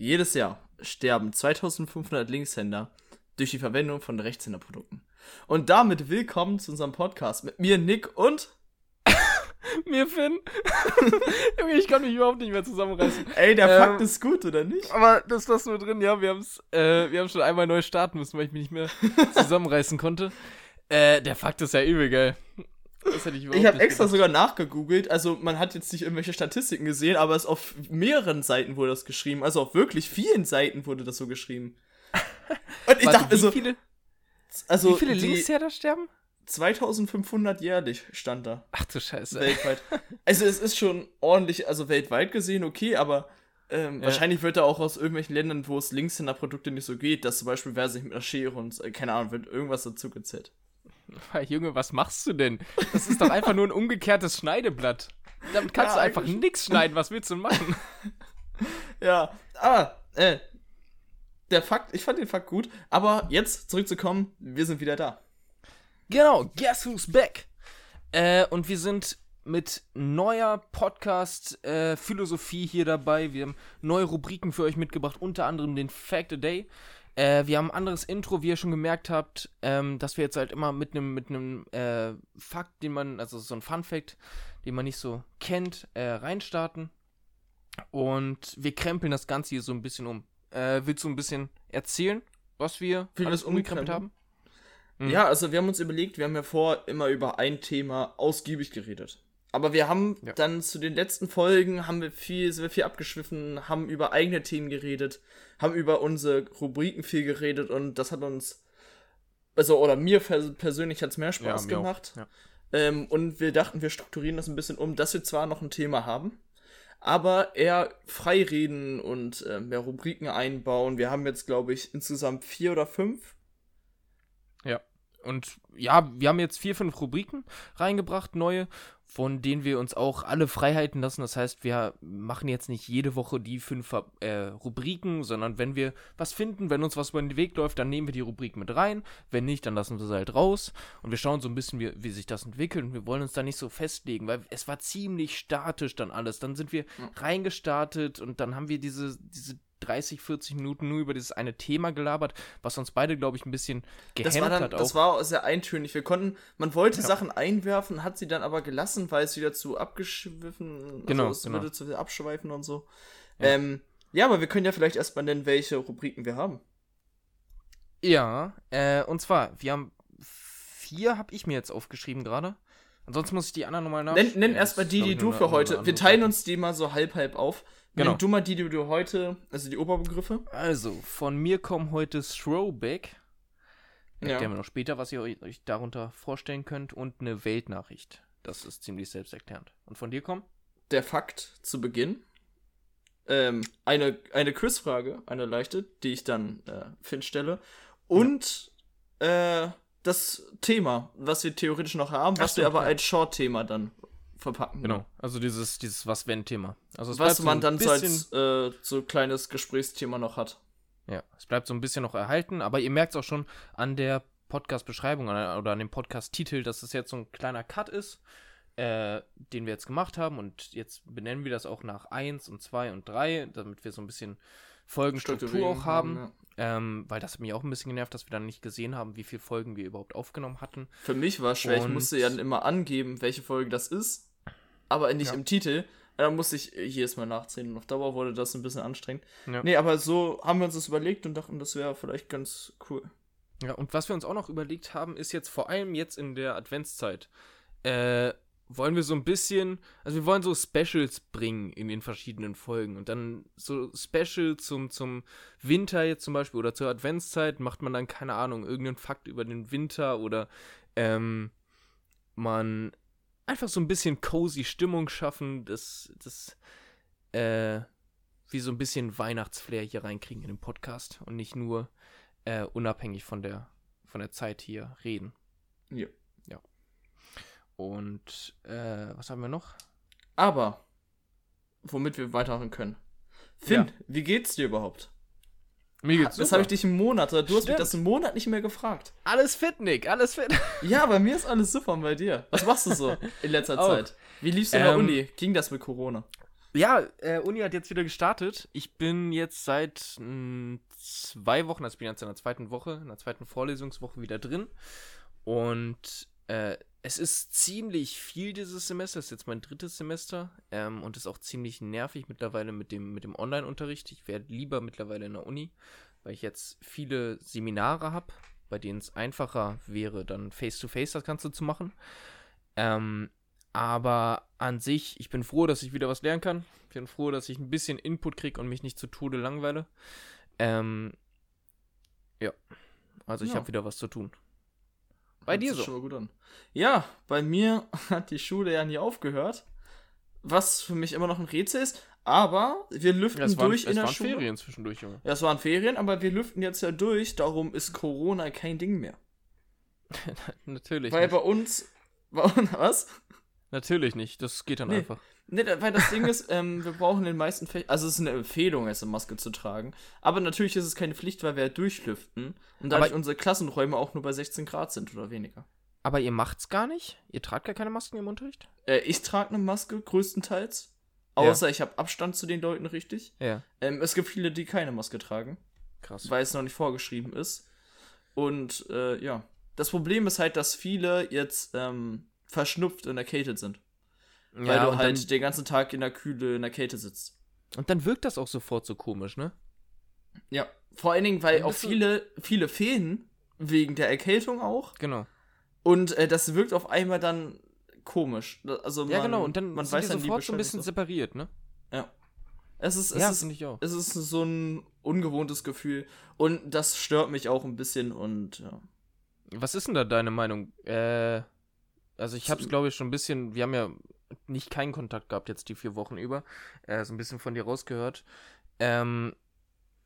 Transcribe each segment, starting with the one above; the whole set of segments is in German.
Jedes Jahr sterben 2500 Linkshänder durch die Verwendung von Rechtshänderprodukten. Und damit willkommen zu unserem Podcast mit mir, Nick und mir, Finn. Ich kann mich überhaupt nicht mehr zusammenreißen. Ey, der ähm, Fakt ist gut, oder nicht? Aber das lassen wir drin, ja. Wir, haben's, äh, wir haben schon einmal neu starten müssen, weil ich mich nicht mehr zusammenreißen konnte. Äh, der Fakt ist ja übel geil. Das hätte ich ich habe extra gedacht. sogar nachgegoogelt. Also, man hat jetzt nicht irgendwelche Statistiken gesehen, aber es auf mehreren Seiten wurde das geschrieben. Also, auf wirklich vielen Seiten wurde das so geschrieben. Und ich Warte, dachte, wie also, viele, also, wie viele Linkshänder sterben? 2500 jährlich stand da. Ach du Scheiße. Weltweit. Also, es ist schon ordentlich, also weltweit gesehen okay, aber ähm, ja. wahrscheinlich wird er auch aus irgendwelchen Ländern, wo es Linkshänder-Produkte nicht so geht, dass zum Beispiel wer sich mit einer Schere und, äh, keine Ahnung, wird irgendwas dazu gezählt. Junge, was machst du denn? Das ist doch einfach nur ein umgekehrtes Schneideblatt. Damit kannst ja, du einfach nichts schneiden. Was willst du machen? ja, aber, äh, der Fakt, ich fand den Fakt gut, aber jetzt zurückzukommen, wir sind wieder da. Genau, guess who's back? Äh, und wir sind mit neuer Podcast-Philosophie äh, hier dabei. Wir haben neue Rubriken für euch mitgebracht, unter anderem den Fact a Day. Äh, wir haben ein anderes Intro, wie ihr schon gemerkt habt, ähm, dass wir jetzt halt immer mit einem mit einem äh, Fakt, den man, also so ein Fun Fact, den man nicht so kennt, äh, reinstarten. Und wir krempeln das Ganze hier so ein bisschen um. Äh, willst du ein bisschen erzählen, was wir Wie alles umgekrempelt haben? Mhm. Ja, also wir haben uns überlegt, wir haben ja vor immer über ein Thema ausgiebig geredet. Aber wir haben ja. dann zu den letzten Folgen haben wir viel, sind wir viel abgeschwiffen, haben über eigene Themen geredet, haben über unsere Rubriken viel geredet und das hat uns, also oder mir persönlich hat es mehr Spaß ja, gemacht. Ja. Ähm, und wir dachten, wir strukturieren das ein bisschen um, dass wir zwar noch ein Thema haben, aber eher frei reden und äh, mehr Rubriken einbauen. Wir haben jetzt, glaube ich, insgesamt vier oder fünf. Ja. Und ja, wir haben jetzt vier, fünf Rubriken reingebracht, neue von denen wir uns auch alle Freiheiten lassen. Das heißt, wir machen jetzt nicht jede Woche die fünf äh, Rubriken, sondern wenn wir was finden, wenn uns was über den Weg läuft, dann nehmen wir die Rubrik mit rein. Wenn nicht, dann lassen wir sie halt raus. Und wir schauen so ein bisschen, wie, wie sich das entwickelt. Und wir wollen uns da nicht so festlegen, weil es war ziemlich statisch dann alles. Dann sind wir ja. reingestartet und dann haben wir diese, diese 30, 40 Minuten nur über dieses eine Thema gelabert, was uns beide, glaube ich, ein bisschen gehemmt das war dann, hat. Auch. Das war sehr eintönig. Wir konnten, man wollte ja. Sachen einwerfen, hat sie dann aber gelassen, weil es wieder zu abgeschwiffen, genau, also es genau. würde zu abschweifen und so. Ja. Ähm, ja, aber wir können ja vielleicht erstmal nennen, welche Rubriken wir haben. Ja, äh, und zwar, wir haben vier, habe ich mir jetzt aufgeschrieben gerade. Ansonsten muss ich die anderen nochmal nach. Nenn, nenn erstmal die, die du für heute. Wir teilen uns die mal so halb halb auf. Genau. Nimm du mal die, die du heute, also die Oberbegriffe. Also, von mir kommen heute Throwback. Ja. Erklären wir noch später, was ihr euch darunter vorstellen könnt. Und eine Weltnachricht. Das ist ziemlich selbsterklärend. Und von dir kommt? Der Fakt zu Beginn. Ähm, eine, eine Quizfrage, eine leichte, die ich dann äh, Finn stelle. Und ja. äh, das Thema, was wir theoretisch noch haben, was so, wir aber als Short-Thema dann verpacken. Genau, also dieses, dieses Was-Wenn-Thema. Also was man so dann so als äh, so kleines Gesprächsthema noch hat. Ja, es bleibt so ein bisschen noch erhalten, aber ihr merkt es auch schon an der Podcast-Beschreibung oder an dem Podcast-Titel, dass es jetzt so ein kleiner Cut ist, äh, den wir jetzt gemacht haben und jetzt benennen wir das auch nach 1 und 2 und 3, damit wir so ein bisschen Folgenstruktur auch haben. haben ja. ähm, weil das hat mich auch ein bisschen genervt, dass wir dann nicht gesehen haben, wie viele Folgen wir überhaupt aufgenommen hatten. Für mich war es schwer, und ich musste ja dann immer angeben, welche Folge das ist aber nicht ja. im Titel. Da musste ich jedes Mal nachzählen und auf Dauer wurde das ein bisschen anstrengend. Ja. Nee, aber so haben wir uns das überlegt und dachten, das wäre vielleicht ganz cool. Ja, und was wir uns auch noch überlegt haben, ist jetzt vor allem jetzt in der Adventszeit, äh, wollen wir so ein bisschen, also wir wollen so Specials bringen in den verschiedenen Folgen und dann so Special zum, zum Winter jetzt zum Beispiel oder zur Adventszeit macht man dann, keine Ahnung, irgendeinen Fakt über den Winter oder ähm, man einfach so ein bisschen cozy Stimmung schaffen, das, das, äh, wie so ein bisschen Weihnachtsflair hier reinkriegen in den Podcast und nicht nur äh, unabhängig von der, von der Zeit hier reden. Ja. Ja. Und, äh, was haben wir noch? Aber, womit wir weitermachen können. Finn, ja. wie geht's dir überhaupt? Mir geht's Das habe ich dich im Monat, oder du Stimmt. hast mich das im Monat nicht mehr gefragt. Alles fit, Nick, alles fit. Ja, bei mir ist alles super und bei dir. Was machst du so in letzter Zeit? Wie liefst du in der ähm, Uni? Ging das mit Corona? Ja, äh, Uni hat jetzt wieder gestartet. Ich bin jetzt seit mh, hm, zwei Wochen, also ich bin jetzt in der zweiten Woche, in der zweiten Vorlesungswoche wieder drin. Und äh, es ist ziemlich viel dieses Semester. Es ist jetzt mein drittes Semester ähm, und ist auch ziemlich nervig mittlerweile mit dem, mit dem Online-Unterricht. Ich werde lieber mittlerweile in der Uni, weil ich jetzt viele Seminare habe, bei denen es einfacher wäre, dann face-to-face -face das Ganze zu machen. Ähm, aber an sich, ich bin froh, dass ich wieder was lernen kann. Ich bin froh, dass ich ein bisschen Input kriege und mich nicht zu Tode langweile. Ähm, ja. Also ich ja. habe wieder was zu tun. Bei dir so. Schon mal gut an. Ja, bei mir hat die Schule ja nie aufgehört. Was für mich immer noch ein Rätsel ist. Aber wir lüften ja, durch waren, in der Schule. Es waren Ferien zwischendurch, Junge. Ja, es waren Ferien, aber wir lüften jetzt ja durch. Darum ist Corona kein Ding mehr. Natürlich. Weil nicht. bei uns. Was? Natürlich nicht. Das geht dann nee. einfach. Nee, weil das Ding ist, ähm, wir brauchen in den meisten Fächern, also es ist eine Empfehlung, jetzt eine Maske zu tragen. Aber natürlich ist es keine Pflicht, weil wir ja durchlüften und dadurch aber unsere Klassenräume auch nur bei 16 Grad sind oder weniger. Aber ihr macht's gar nicht? Ihr tragt gar keine Masken im Unterricht? Äh, ich trage eine Maske, größtenteils. Außer ja. ich habe Abstand zu den Leuten richtig. Ja. Ähm, es gibt viele, die keine Maske tragen. Krass. Weil es noch nicht vorgeschrieben ist. Und äh, ja. Das Problem ist halt, dass viele jetzt ähm, verschnupft und erkältet sind. Ja, weil du halt dann, den ganzen Tag in der Kühle, in der Kälte sitzt. Und dann wirkt das auch sofort so komisch, ne? Ja, vor allen Dingen, weil auch viele, viele fehlen, wegen der Erkältung auch. Genau. Und äh, das wirkt auf einmal dann komisch. Also man, ja, genau, und dann man weiß dann sofort so ein bisschen so. separiert, ne? Ja. Es ist, es, ja, ist, es ist so ein ungewohntes Gefühl. Und das stört mich auch ein bisschen und ja. Was ist denn da deine Meinung? Äh, also ich habe es, glaube ich, schon ein bisschen, wir haben ja nicht keinen Kontakt gehabt jetzt die vier Wochen über, äh, so ein bisschen von dir rausgehört. Ähm,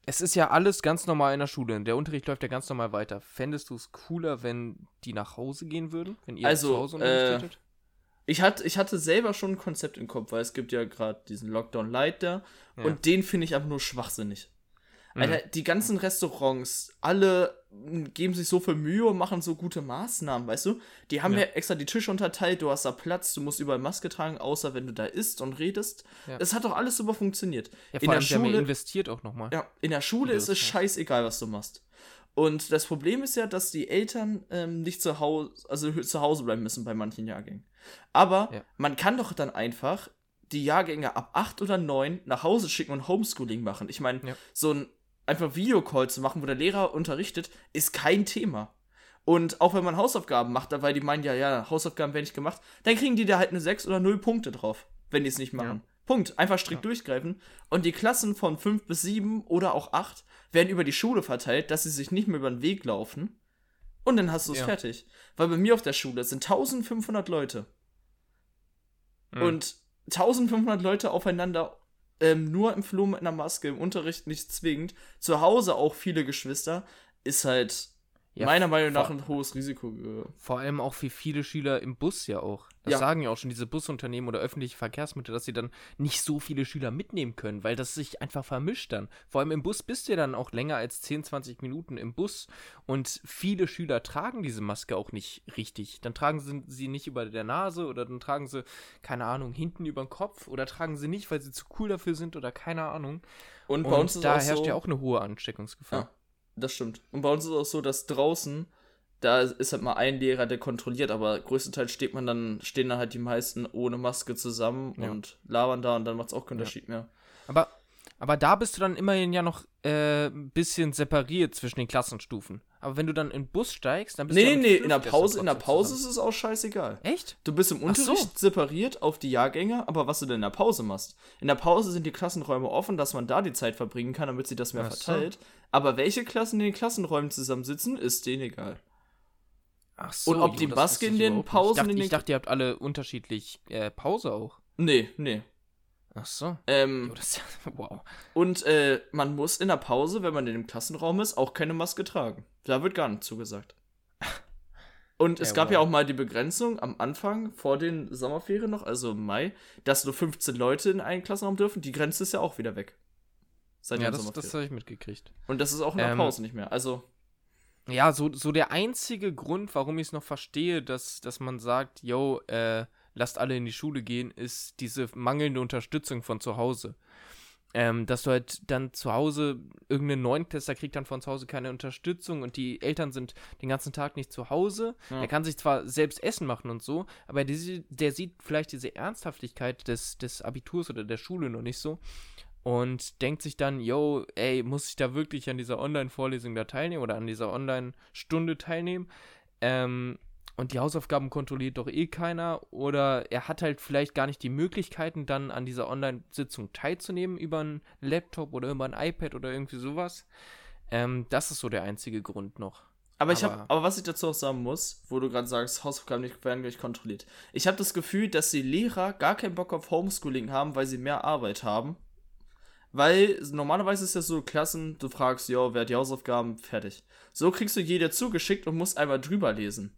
es ist ja alles ganz normal in der Schule. Der Unterricht läuft ja ganz normal weiter. Fändest du es cooler, wenn die nach Hause gehen würden? Wenn ihr also, zu Hause unterrichtet? Äh, ich, hatte, ich hatte selber schon ein Konzept im Kopf, weil es gibt ja gerade diesen Lockdown Light da. Ja. Und den finde ich einfach nur schwachsinnig. Alter, mhm. die ganzen Restaurants, alle geben sich so viel Mühe und machen so gute Maßnahmen, weißt du? Die haben ja, ja extra die Tische unterteilt, du hast da Platz, du musst überall Maske tragen, außer wenn du da isst und redest. Ja. Es hat doch alles super funktioniert. Ja, in der Schule investiert auch nochmal. Ja, in der Schule ist es scheißegal, was du machst. Und das Problem ist ja, dass die Eltern ähm, nicht zu Hause, also zu Hause bleiben müssen bei manchen Jahrgängen. Aber ja. man kann doch dann einfach die Jahrgänge ab 8 oder 9 nach Hause schicken und Homeschooling machen. Ich meine, ja. so ein einfach Videocall zu machen, wo der Lehrer unterrichtet, ist kein Thema. Und auch wenn man Hausaufgaben macht, weil die meinen, ja, ja, Hausaufgaben werden nicht gemacht, dann kriegen die da halt eine 6 oder 0 Punkte drauf, wenn die es nicht machen. Ja. Punkt. Einfach strikt ja. durchgreifen. Und die Klassen von 5 bis 7 oder auch 8 werden über die Schule verteilt, dass sie sich nicht mehr über den Weg laufen. Und dann hast du es ja. fertig. Weil bei mir auf der Schule sind 1500 Leute. Mhm. Und 1500 Leute aufeinander ähm, nur im Flur mit einer Maske, im Unterricht nicht zwingend, zu Hause auch viele Geschwister, ist halt ja, meiner Meinung nach ein hohes Risiko. Vor allem auch für viele Schüler im Bus ja auch. Das ja. sagen ja auch schon diese Busunternehmen oder öffentliche Verkehrsmittel, dass sie dann nicht so viele Schüler mitnehmen können, weil das sich einfach vermischt dann. Vor allem im Bus bist du ja dann auch länger als 10, 20 Minuten im Bus und viele Schüler tragen diese Maske auch nicht richtig. Dann tragen sie sie nicht über der Nase oder dann tragen sie, keine Ahnung, hinten über den Kopf oder tragen sie nicht, weil sie zu cool dafür sind oder keine Ahnung. Und, und bei uns ist da herrscht so, ja auch eine hohe Ansteckungsgefahr. Ja das stimmt. Und bei uns ist es auch so, dass draußen, da ist halt mal ein Lehrer, der kontrolliert, aber größtenteils steht man dann, stehen dann halt die meisten ohne Maske zusammen ja. und labern da und dann macht es auch keinen Unterschied mehr. Aber, aber da bist du dann immerhin ja noch äh, ein bisschen separiert zwischen den Klassenstufen. Aber wenn du dann in den Bus steigst, dann bist nee, du. Nee, nee, in der Pause, in der Pause ist es auch scheißegal. Echt? Du bist im Unterricht so. separiert auf die Jahrgänge, aber was du denn in der Pause machst. In der Pause sind die Klassenräume offen, dass man da die Zeit verbringen kann, damit sie das mehr Ach verteilt. So. Aber welche Klassen in den Klassenräumen zusammensitzen, ist denen egal. Ach so. Und ob die Maske in den Pausen. Ich dachte, ich dachte, ihr habt alle unterschiedlich äh, Pause auch. Nee, nee. Ach so. Ähm, jo, das, wow. Und äh, man muss in der Pause, wenn man in dem Klassenraum ist, auch keine Maske tragen. Da wird gar nicht zugesagt. Und es ja, gab wow. ja auch mal die Begrenzung am Anfang, vor den Sommerferien noch, also im Mai, dass nur 15 Leute in einen Klassenraum dürfen. Die Grenze ist ja auch wieder weg. Seit ja, das, das habe ich mitgekriegt. Und das ist auch in der ähm, Pause nicht mehr. Also. Ja, so, so der einzige Grund, warum ich es noch verstehe, dass, dass man sagt, yo, äh, lasst alle in die Schule gehen, ist diese mangelnde Unterstützung von zu Hause. Ähm, dass du halt dann zu Hause, irgendein Neunklässler kriegt dann von zu Hause keine Unterstützung und die Eltern sind den ganzen Tag nicht zu Hause. Ja. Er kann sich zwar selbst Essen machen und so, aber der, der sieht vielleicht diese Ernsthaftigkeit des, des Abiturs oder der Schule noch nicht so und denkt sich dann, yo, ey, muss ich da wirklich an dieser Online-Vorlesung da teilnehmen oder an dieser Online-Stunde teilnehmen? Ähm, und die Hausaufgaben kontrolliert doch eh keiner oder er hat halt vielleicht gar nicht die Möglichkeiten, dann an dieser Online-Sitzung teilzunehmen über einen Laptop oder über ein iPad oder irgendwie sowas. Ähm, das ist so der einzige Grund noch. Aber, aber ich habe, aber was ich dazu auch sagen muss, wo du gerade sagst, Hausaufgaben nicht, werden gleich kontrolliert. Ich habe das Gefühl, dass die Lehrer gar keinen Bock auf Homeschooling haben, weil sie mehr Arbeit haben. Weil normalerweise ist das so Klassen, du fragst, ja, wer hat die Hausaufgaben, fertig. So kriegst du jeder zugeschickt und musst einmal drüber lesen.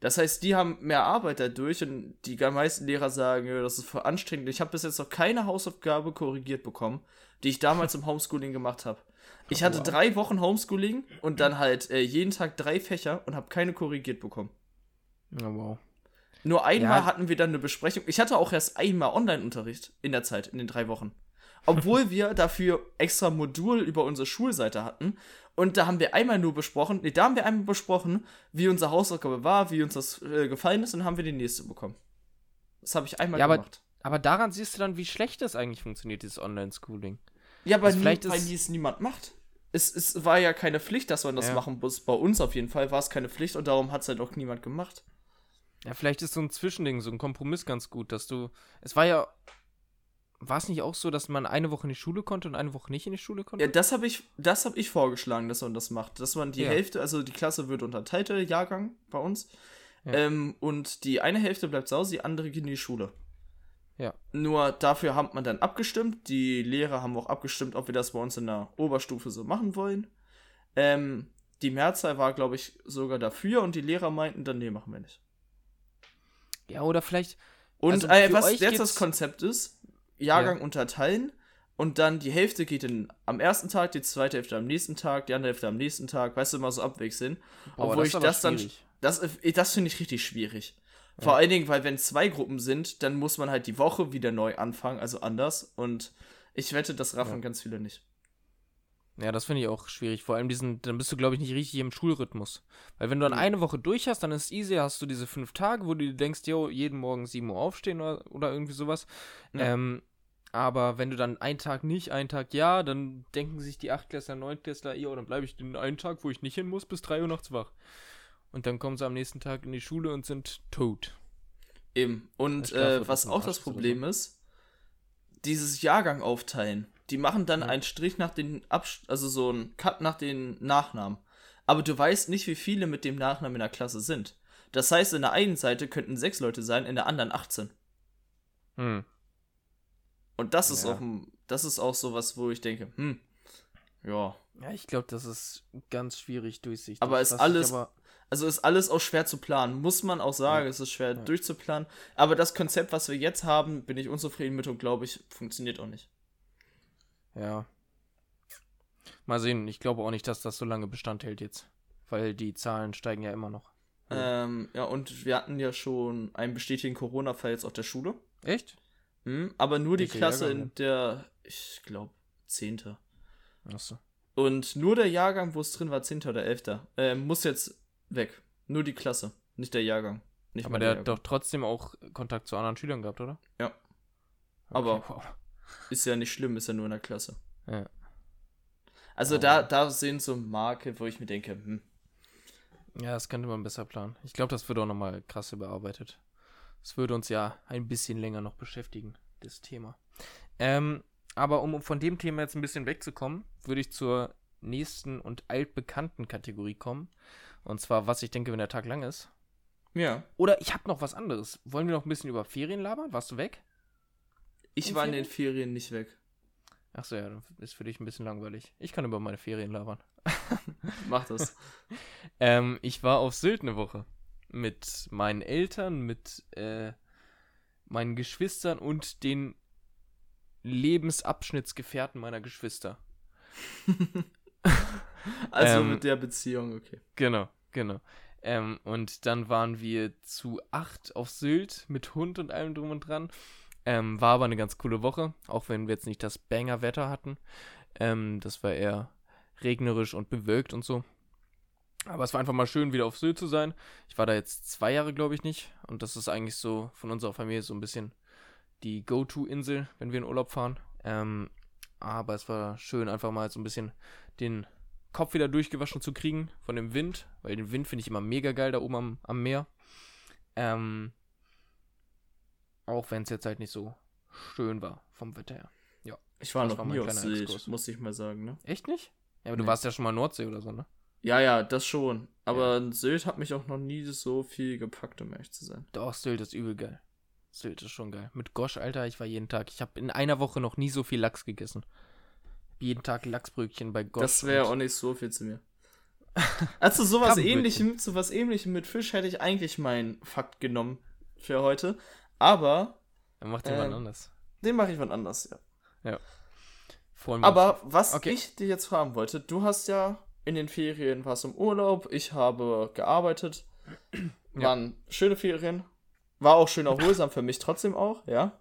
Das heißt, die haben mehr Arbeit dadurch und die meisten Lehrer sagen, das ist voll anstrengend. Ich habe bis jetzt noch keine Hausaufgabe korrigiert bekommen, die ich damals im Homeschooling gemacht habe. Ich hatte wow. drei Wochen Homeschooling und dann halt äh, jeden Tag drei Fächer und habe keine korrigiert bekommen. Oh, wow. Nur einmal ja. hatten wir dann eine Besprechung. Ich hatte auch erst einmal Online-Unterricht in der Zeit, in den drei Wochen. Obwohl wir dafür extra Modul über unsere Schulseite hatten und da haben wir einmal nur besprochen, nee, da haben wir einmal besprochen, wie unsere Hausaufgabe war, wie uns das äh, gefallen ist, und dann haben wir die nächste bekommen. Das habe ich einmal ja, gemacht. Aber, daran siehst du dann, wie schlecht das eigentlich funktioniert, dieses Online-Schooling. Ja, aber also nie, weil es niemand macht. Es, es war ja keine Pflicht, dass man das ja. machen muss. Bei uns auf jeden Fall war es keine Pflicht und darum hat es halt auch niemand gemacht. Ja, vielleicht ist so ein Zwischending, so ein Kompromiss ganz gut, dass du. Es war ja war es nicht auch so, dass man eine Woche in die Schule konnte und eine Woche nicht in die Schule konnte? Ja, das habe ich, hab ich vorgeschlagen, dass man das macht. Dass man die ja. Hälfte, also die Klasse wird unterteilt, der Jahrgang bei uns. Ja. Ähm, und die eine Hälfte bleibt zu Hause, die andere geht in die Schule. Ja. Nur dafür hat man dann abgestimmt. Die Lehrer haben auch abgestimmt, ob wir das bei uns in der Oberstufe so machen wollen. Ähm, die Mehrzahl war, glaube ich, sogar dafür und die Lehrer meinten dann, nee, machen wir nicht. Ja, oder vielleicht. Und also äh, was jetzt das Konzept ist, Jahrgang ja. unterteilen und dann die Hälfte geht in, am ersten Tag, die zweite Hälfte am nächsten Tag, die andere Hälfte am nächsten Tag, weißt du, immer so abwechseln. Boah, Obwohl das ich das dann. Das, äh, das finde ich richtig schwierig. Vor ja. allen Dingen, weil wenn zwei Gruppen sind, dann muss man halt die Woche wieder neu anfangen, also anders. Und ich wette, das raffen ja. ganz viele nicht. Ja, das finde ich auch schwierig. Vor allem diesen, dann bist du, glaube ich, nicht richtig im Schulrhythmus. Weil wenn du dann eine Woche durch hast, dann ist es easy, hast du diese fünf Tage, wo du denkst, yo, jeden Morgen 7 Uhr aufstehen oder, oder irgendwie sowas. Ja. Ähm, aber wenn du dann einen Tag nicht, einen Tag ja, dann denken sich die Achtklässler, Neuntklässler, ja, dann bleibe ich den einen Tag, wo ich nicht hin muss, bis 3 Uhr nachts wach. Und dann kommen sie am nächsten Tag in die Schule und sind tot. Eben. Und äh, was auch das Problem ist, dieses Jahrgang aufteilen. Die machen dann ja. einen Strich nach den Abst also so einen Cut nach den Nachnamen. Aber du weißt nicht, wie viele mit dem Nachnamen in der Klasse sind. Das heißt, in der einen Seite könnten sechs Leute sein, in der anderen 18. Hm. Und das ist ja. auch das ist auch sowas, wo ich denke, hm, ja. Ja, ich glaube, das ist ganz schwierig durchsichtig. Aber ist alles, aber also ist alles auch schwer zu planen, muss man auch sagen, ja. es ist schwer ja. durchzuplanen. Aber das Konzept, was wir jetzt haben, bin ich unzufrieden mit und glaube ich, funktioniert auch nicht. Ja. Mal sehen, ich glaube auch nicht, dass das so lange Bestand hält jetzt. Weil die Zahlen steigen ja immer noch. Ähm, ja, und wir hatten ja schon einen bestätigten Corona-Fall jetzt auf der Schule. Echt? Hm, aber nur die Klasse Jahrgang, in der, ich glaube, 10. Achso. Und nur der Jahrgang, wo es drin war, 10. oder 11. Äh, muss jetzt weg. Nur die Klasse, nicht der Jahrgang. Nicht aber der, der hat doch trotzdem auch Kontakt zu anderen Schülern gehabt, oder? Ja. Okay, aber wow. Ist ja nicht schlimm, ist ja nur in der Klasse. Ja. Also oh. da, da sehen so Marke, wo ich mir denke, hm. Ja, das könnte man besser planen. Ich glaube, das wird auch nochmal krass überarbeitet. Das würde uns ja ein bisschen länger noch beschäftigen, das Thema. Ähm, aber um von dem Thema jetzt ein bisschen wegzukommen, würde ich zur nächsten und altbekannten Kategorie kommen. Und zwar, was ich denke, wenn der Tag lang ist. Ja. Oder ich habe noch was anderes. Wollen wir noch ein bisschen über Ferien labern? Warst du weg? Ich in war Ferien? in den Ferien nicht weg. Achso, ja, dann ist für dich ein bisschen langweilig. Ich kann über meine Ferien labern. Mach das. ähm, ich war auf Sylt eine Woche mit meinen Eltern, mit äh, meinen Geschwistern und den Lebensabschnittsgefährten meiner Geschwister. also ähm, mit der Beziehung, okay. Genau, genau. Ähm, und dann waren wir zu acht auf Sylt mit Hund und allem drum und dran. Ähm, war aber eine ganz coole Woche, auch wenn wir jetzt nicht das Banger-Wetter hatten. Ähm, das war eher regnerisch und bewölkt und so. Aber es war einfach mal schön, wieder auf Sylt zu sein. Ich war da jetzt zwei Jahre, glaube ich, nicht. Und das ist eigentlich so von unserer Familie so ein bisschen die Go-To-Insel, wenn wir in Urlaub fahren. Ähm, aber es war schön, einfach mal so ein bisschen den Kopf wieder durchgewaschen zu kriegen von dem Wind, weil den Wind finde ich immer mega geil da oben am, am Meer. Ähm, auch wenn es jetzt halt nicht so schön war vom Wetter her. Ja. Ich war noch war nie auf Sylt, muss ich mal sagen, ne? Echt nicht? Ja, aber nee. du warst ja schon mal Nordsee oder so, ne? Ja, ja, das schon. Aber ja. Sylt hat mich auch noch nie so viel gepackt, um ehrlich zu sein. Doch, Sylt ist übel geil. Sylt ist schon geil. Mit Gosch, Alter, ich war jeden Tag. Ich habe in einer Woche noch nie so viel Lachs gegessen jeden Tag Lachsbrötchen bei Gott. Das wäre auch nicht so viel zu mir. Also sowas ähnlichem, zu was ähnlichem mit Fisch hätte ich eigentlich meinen Fakt genommen für heute. Aber. Dann macht jemand äh, anders. Den mache ich wann anders, ja. Ja. Aber was okay. ich dir jetzt fragen wollte, du hast ja in den Ferien was im Urlaub, ich habe gearbeitet. Waren ja. schöne Ferien. War auch schön erholsam für mich trotzdem auch, ja.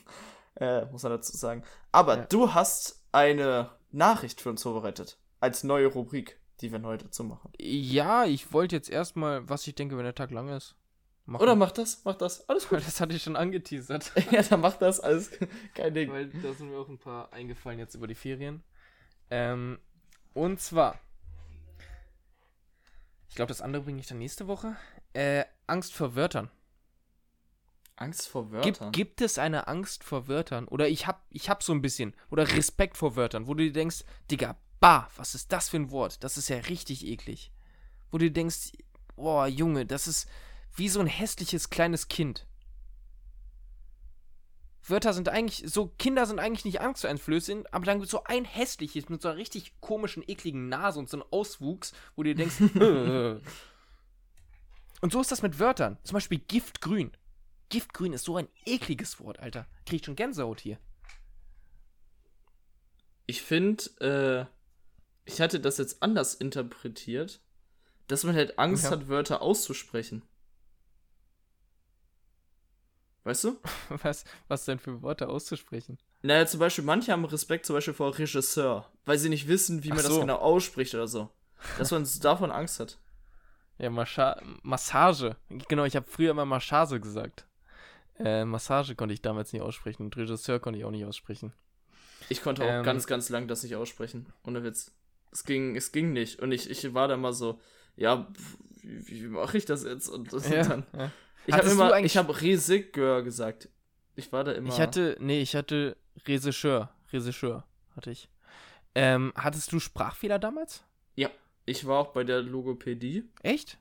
äh, muss man dazu sagen. Aber ja. du hast eine Nachricht für uns vorbereitet. Als neue Rubrik, die wir heute zu machen. Ja, ich wollte jetzt erstmal, was ich denke, wenn der Tag lang ist. Machen. Oder mach das, mach das. Alles gut. Das hatte ich schon angeteasert. ja, dann mach das, alles kein Ding. Weil da sind mir auch ein paar eingefallen jetzt über die Ferien. Ähm, und zwar. Ich glaube, das andere bringe ich dann nächste Woche. Äh, Angst vor Wörtern. Angst vor Wörtern? Gibt, gibt es eine Angst vor Wörtern? Oder ich hab, ich hab so ein bisschen. Oder Respekt vor Wörtern, wo du dir denkst, Digga, bah, was ist das für ein Wort? Das ist ja richtig eklig. Wo du dir denkst, boah, Junge, das ist wie so ein hässliches kleines Kind. Wörter sind eigentlich, so Kinder sind eigentlich nicht angsteinflößend, aber dann so ein hässliches mit so einer richtig komischen, ekligen Nase und so einem Auswuchs, wo du dir denkst, und so ist das mit Wörtern. Zum Beispiel Giftgrün. Giftgrün ist so ein ekliges Wort, Alter. Krieg ich schon Gänsehaut hier. Ich finde, äh, ich hatte das jetzt anders interpretiert, dass man halt Angst ja. hat, Wörter auszusprechen. Weißt du? Was, was denn für Worte auszusprechen? Naja, zum Beispiel, manche haben Respekt zum Beispiel vor Regisseur, weil sie nicht wissen, wie man so. das genau ausspricht oder so. Dass man davon Angst hat. Ja, Mascha Massage. Genau, ich habe früher immer Massage gesagt. Äh, Massage konnte ich damals nicht aussprechen und Regisseur konnte ich auch nicht aussprechen. Ich konnte auch ähm, ganz, ganz lang das nicht aussprechen. Ohne Witz. Es ging, es ging nicht. Und ich, ich war da mal so, ja, wie, wie mache ich das jetzt? Und, und ja, dann. Ja. Ich habe immer, ich habe Regisseur gesagt. Ich war da immer. Ich hatte, nee, ich hatte Regisseur. Regisseur hatte ich. Ähm, hattest du Sprachfehler damals? Ja, ich war auch bei der Logopädie. Echt?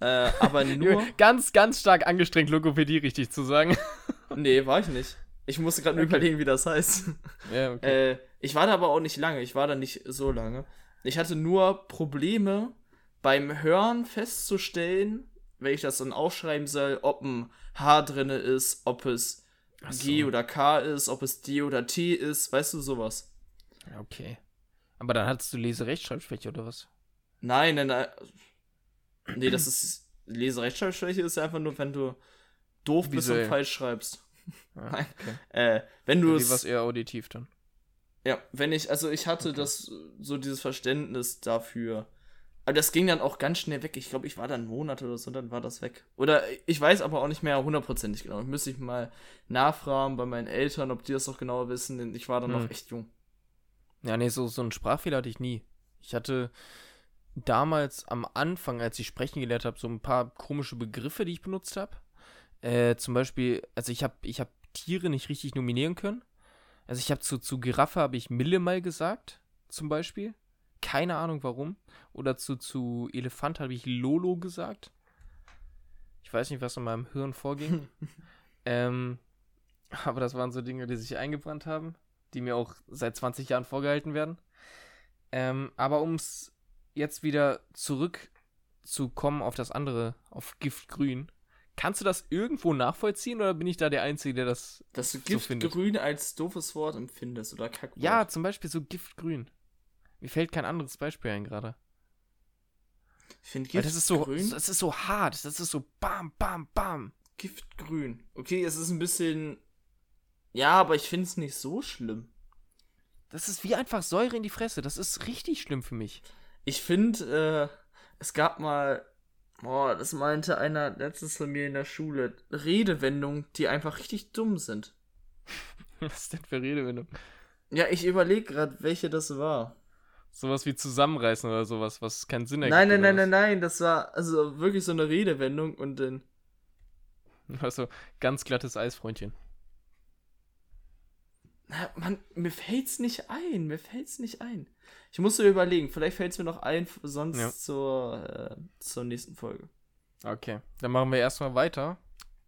Äh, aber nur. ganz, ganz stark angestrengt, Logopädie richtig zu sagen. nee, war ich nicht. Ich musste gerade okay. überlegen, wie das heißt. Ja, okay. Äh, ich war da aber auch nicht lange. Ich war da nicht so lange. Ich hatte nur Probleme beim Hören festzustellen, wenn ich das dann aufschreiben soll, ob ein H drin ist, ob es so. G oder K ist, ob es D oder T ist, weißt du, sowas. Okay. Aber dann hattest du Leserechtschreibschwäche oder was? Nein, nein, nein. Nee, das ist. Leserechtschreibschwäche ist einfach nur, wenn du doof bist und falsch schreibst. Ah, okay. äh, wenn du es. was eher auditiv dann. Ja, wenn ich, also ich hatte okay. das, so dieses Verständnis dafür. Aber das ging dann auch ganz schnell weg. Ich glaube, ich war dann einen Monat oder so, dann war das weg. Oder ich weiß aber auch nicht mehr hundertprozentig genau. Ich müsste ich mal nachfragen bei meinen Eltern, ob die das noch genauer wissen, denn ich war dann hm. noch echt jung. Ja, nee, so, so einen Sprachfehler hatte ich nie. Ich hatte, damals am Anfang, als ich sprechen gelernt habe, so ein paar komische Begriffe, die ich benutzt habe. Äh, zum Beispiel, also ich habe ich hab Tiere nicht richtig nominieren können. Also ich habe zu, zu Giraffe habe ich Mille mal gesagt, zum Beispiel. Keine Ahnung warum. Oder zu, zu Elefant habe ich Lolo gesagt. Ich weiß nicht, was in meinem Hirn vorging. ähm, aber das waren so Dinge, die sich eingebrannt haben, die mir auch seit 20 Jahren vorgehalten werden. Ähm, aber um es jetzt wieder zurückzukommen auf das andere, auf Giftgrün. Kannst du das irgendwo nachvollziehen oder bin ich da der Einzige, der das Dass du Giftgrün so als doofes Wort empfindest oder Kackwort? Ja, zum Beispiel so Giftgrün. Mir fällt kein anderes Beispiel ein gerade. Ich finde Giftgrün. Das ist so, das ist so hart. Das ist so bam, bam, bam. Giftgrün. Okay, es ist ein bisschen. Ja, aber ich finde es nicht so schlimm. Das ist wie einfach Säure in die Fresse. Das ist richtig schlimm für mich. Ich finde, äh, es gab mal, boah, das meinte einer letztens von mir in der Schule, Redewendungen, die einfach richtig dumm sind. Was ist denn für Redewendungen? Ja, ich überlege gerade, welche das war. Sowas wie zusammenreißen oder sowas, was keinen Sinn ergibt. Nein, nein, nein, nein, nein, das war also wirklich so eine Redewendung und dann. Also, ganz glattes Eisfreundchen. Na, Mann, mir fällt's nicht ein, mir fällt's nicht ein. Ich muss mir überlegen, vielleicht fällt's mir noch ein, sonst ja. zur, äh, zur nächsten Folge. Okay, dann machen wir erstmal weiter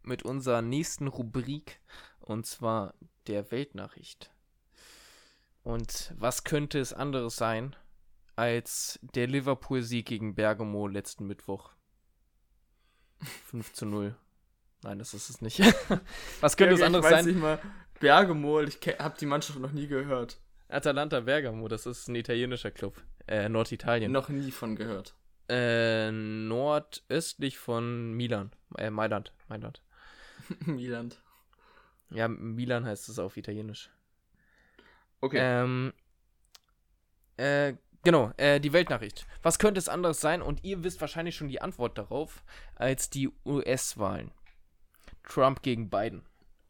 mit unserer nächsten Rubrik und zwar der Weltnachricht. Und was könnte es anderes sein als der Liverpool-Sieg gegen Bergamo letzten Mittwoch? 5 zu 0. Nein, das ist es nicht. was könnte es anderes sein? Nicht mal. Bergamo, ich habe die Mannschaft noch nie gehört. Atalanta Bergamo, das ist ein italienischer Club. Äh, Norditalien. Noch nie von gehört. Äh, nordöstlich von Milan. Äh, Mailand. Mailand. Milan. Ja, Milan heißt es auf Italienisch. Okay. Ähm, äh, genau, äh, die Weltnachricht. Was könnte es anderes sein? Und ihr wisst wahrscheinlich schon die Antwort darauf, als die US-Wahlen. Trump gegen Biden.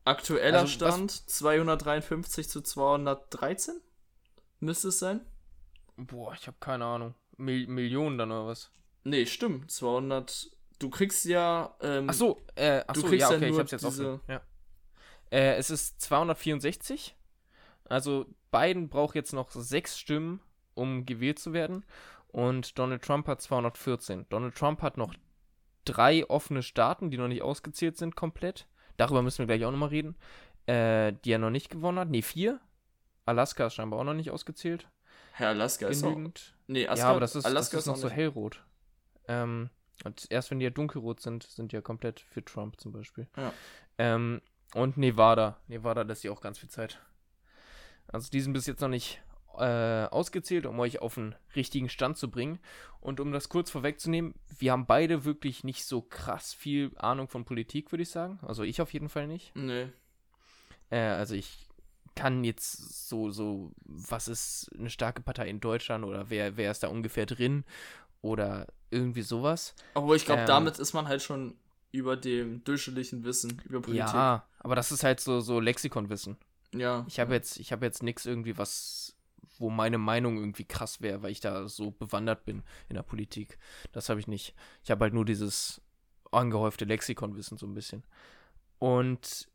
Aktueller also, Stand 253 zu 213? Müsste es sein? Boah, ich habe keine Ahnung. Mil Millionen dann oder was? Nee, stimmt. 200. Du kriegst ja. Ähm, ach so, äh, ach du so, kriegst ja, okay, ja ich hab's jetzt diese... offen. Ja. Äh, es ist 264. Also Biden braucht jetzt noch sechs Stimmen, um gewählt zu werden. Und Donald Trump hat 214. Donald Trump hat noch drei offene Staaten, die noch nicht ausgezählt sind komplett. Darüber müssen wir gleich auch nochmal reden. Äh, die er noch nicht gewonnen hat. Ne, vier. Alaska ist scheinbar auch noch nicht ausgezählt. Herr Alaska Genügend. ist auch. Nee, Alaska, ja, aber das ist, Alaska das ist noch so hellrot. Ähm, und erst wenn die ja dunkelrot sind, sind die ja komplett für Trump zum Beispiel. Ja. Ähm, und Nevada. Nevada lässt sich auch ganz viel Zeit. Also die sind bis jetzt noch nicht äh, ausgezählt, um euch auf den richtigen Stand zu bringen. Und um das kurz vorwegzunehmen, wir haben beide wirklich nicht so krass viel Ahnung von Politik, würde ich sagen. Also ich auf jeden Fall nicht. Nee. Äh, also ich kann jetzt so, so, was ist eine starke Partei in Deutschland oder wer, wer ist da ungefähr drin oder irgendwie sowas. Obwohl ich glaube, ähm, damit ist man halt schon über dem durchschnittlichen Wissen über Politik. Ja, aber das ist halt so, so Lexikonwissen. Ja. Ich habe jetzt, ich habe jetzt nichts irgendwie, was wo meine Meinung irgendwie krass wäre, weil ich da so bewandert bin in der Politik. Das habe ich nicht. Ich habe halt nur dieses angehäufte Lexikonwissen so ein bisschen. Und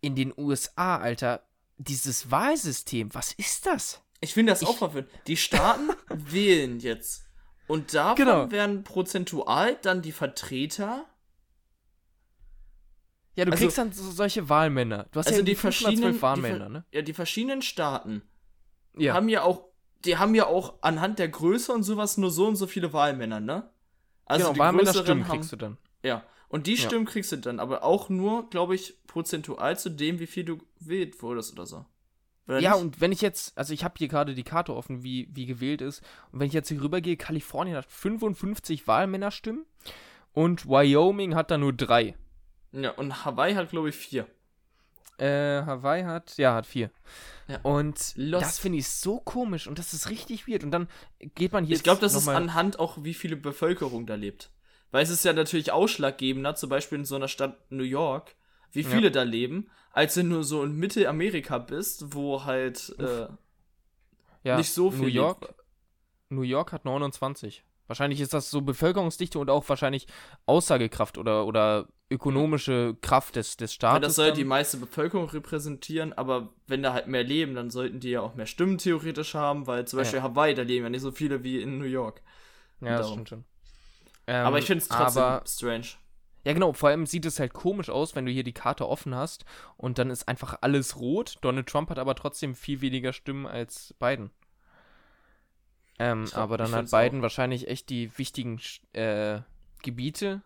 in den USA, Alter, dieses Wahlsystem, was ist das? Ich finde das ich, auch verwirrend. Die Staaten wählen jetzt. Und davon genau. werden prozentual dann die Vertreter. Ja, du also, kriegst dann so, solche Wahlmänner. Du hast also ja die verschiedenen Wahlmänner, die, ne? Ja, die verschiedenen Staaten ja. haben ja auch, die haben ja auch anhand der Größe und sowas nur so und so viele Wahlmänner, ne? Also genau, die Wahlmännerstimmen haben, kriegst du dann. Ja, und die Stimmen ja. kriegst du dann, aber auch nur, glaube ich, prozentual zu dem, wie viel du gewählt wurdest oder so. Oder ja, nicht? und wenn ich jetzt, also ich habe hier gerade die Karte offen, wie, wie gewählt ist, und wenn ich jetzt hier rübergehe, Kalifornien hat 55 Wahlmännerstimmen und Wyoming hat da nur drei. Ja, und Hawaii hat, glaube ich, vier. Äh, Hawaii hat, ja, hat vier. Ja. Und Lost. das finde ich so komisch und das ist richtig weird. Und dann geht man hier. Ich glaube, das ist anhand auch, wie viele Bevölkerung da lebt. Weil es ist ja natürlich ausschlaggebender, zum Beispiel in so einer Stadt New York, wie viele ja. da leben, als wenn du so in Mittelamerika bist, wo halt äh, ja, nicht so viel. New York, lebt. New York hat 29. Wahrscheinlich ist das so Bevölkerungsdichte und auch wahrscheinlich Aussagekraft oder, oder ökonomische Kraft des, des Staates. Ja, das soll die meiste Bevölkerung repräsentieren, aber wenn da halt mehr leben, dann sollten die ja auch mehr Stimmen theoretisch haben, weil zum Beispiel ja. Hawaii, da leben ja nicht so viele wie in New York. Ja, das stimmt schon. Ähm, aber ich finde es trotzdem aber, strange. Ja, genau. Vor allem sieht es halt komisch aus, wenn du hier die Karte offen hast und dann ist einfach alles rot. Donald Trump hat aber trotzdem viel weniger Stimmen als Biden. Ähm, glaub, aber dann hat Biden auch. wahrscheinlich echt die wichtigen äh, Gebiete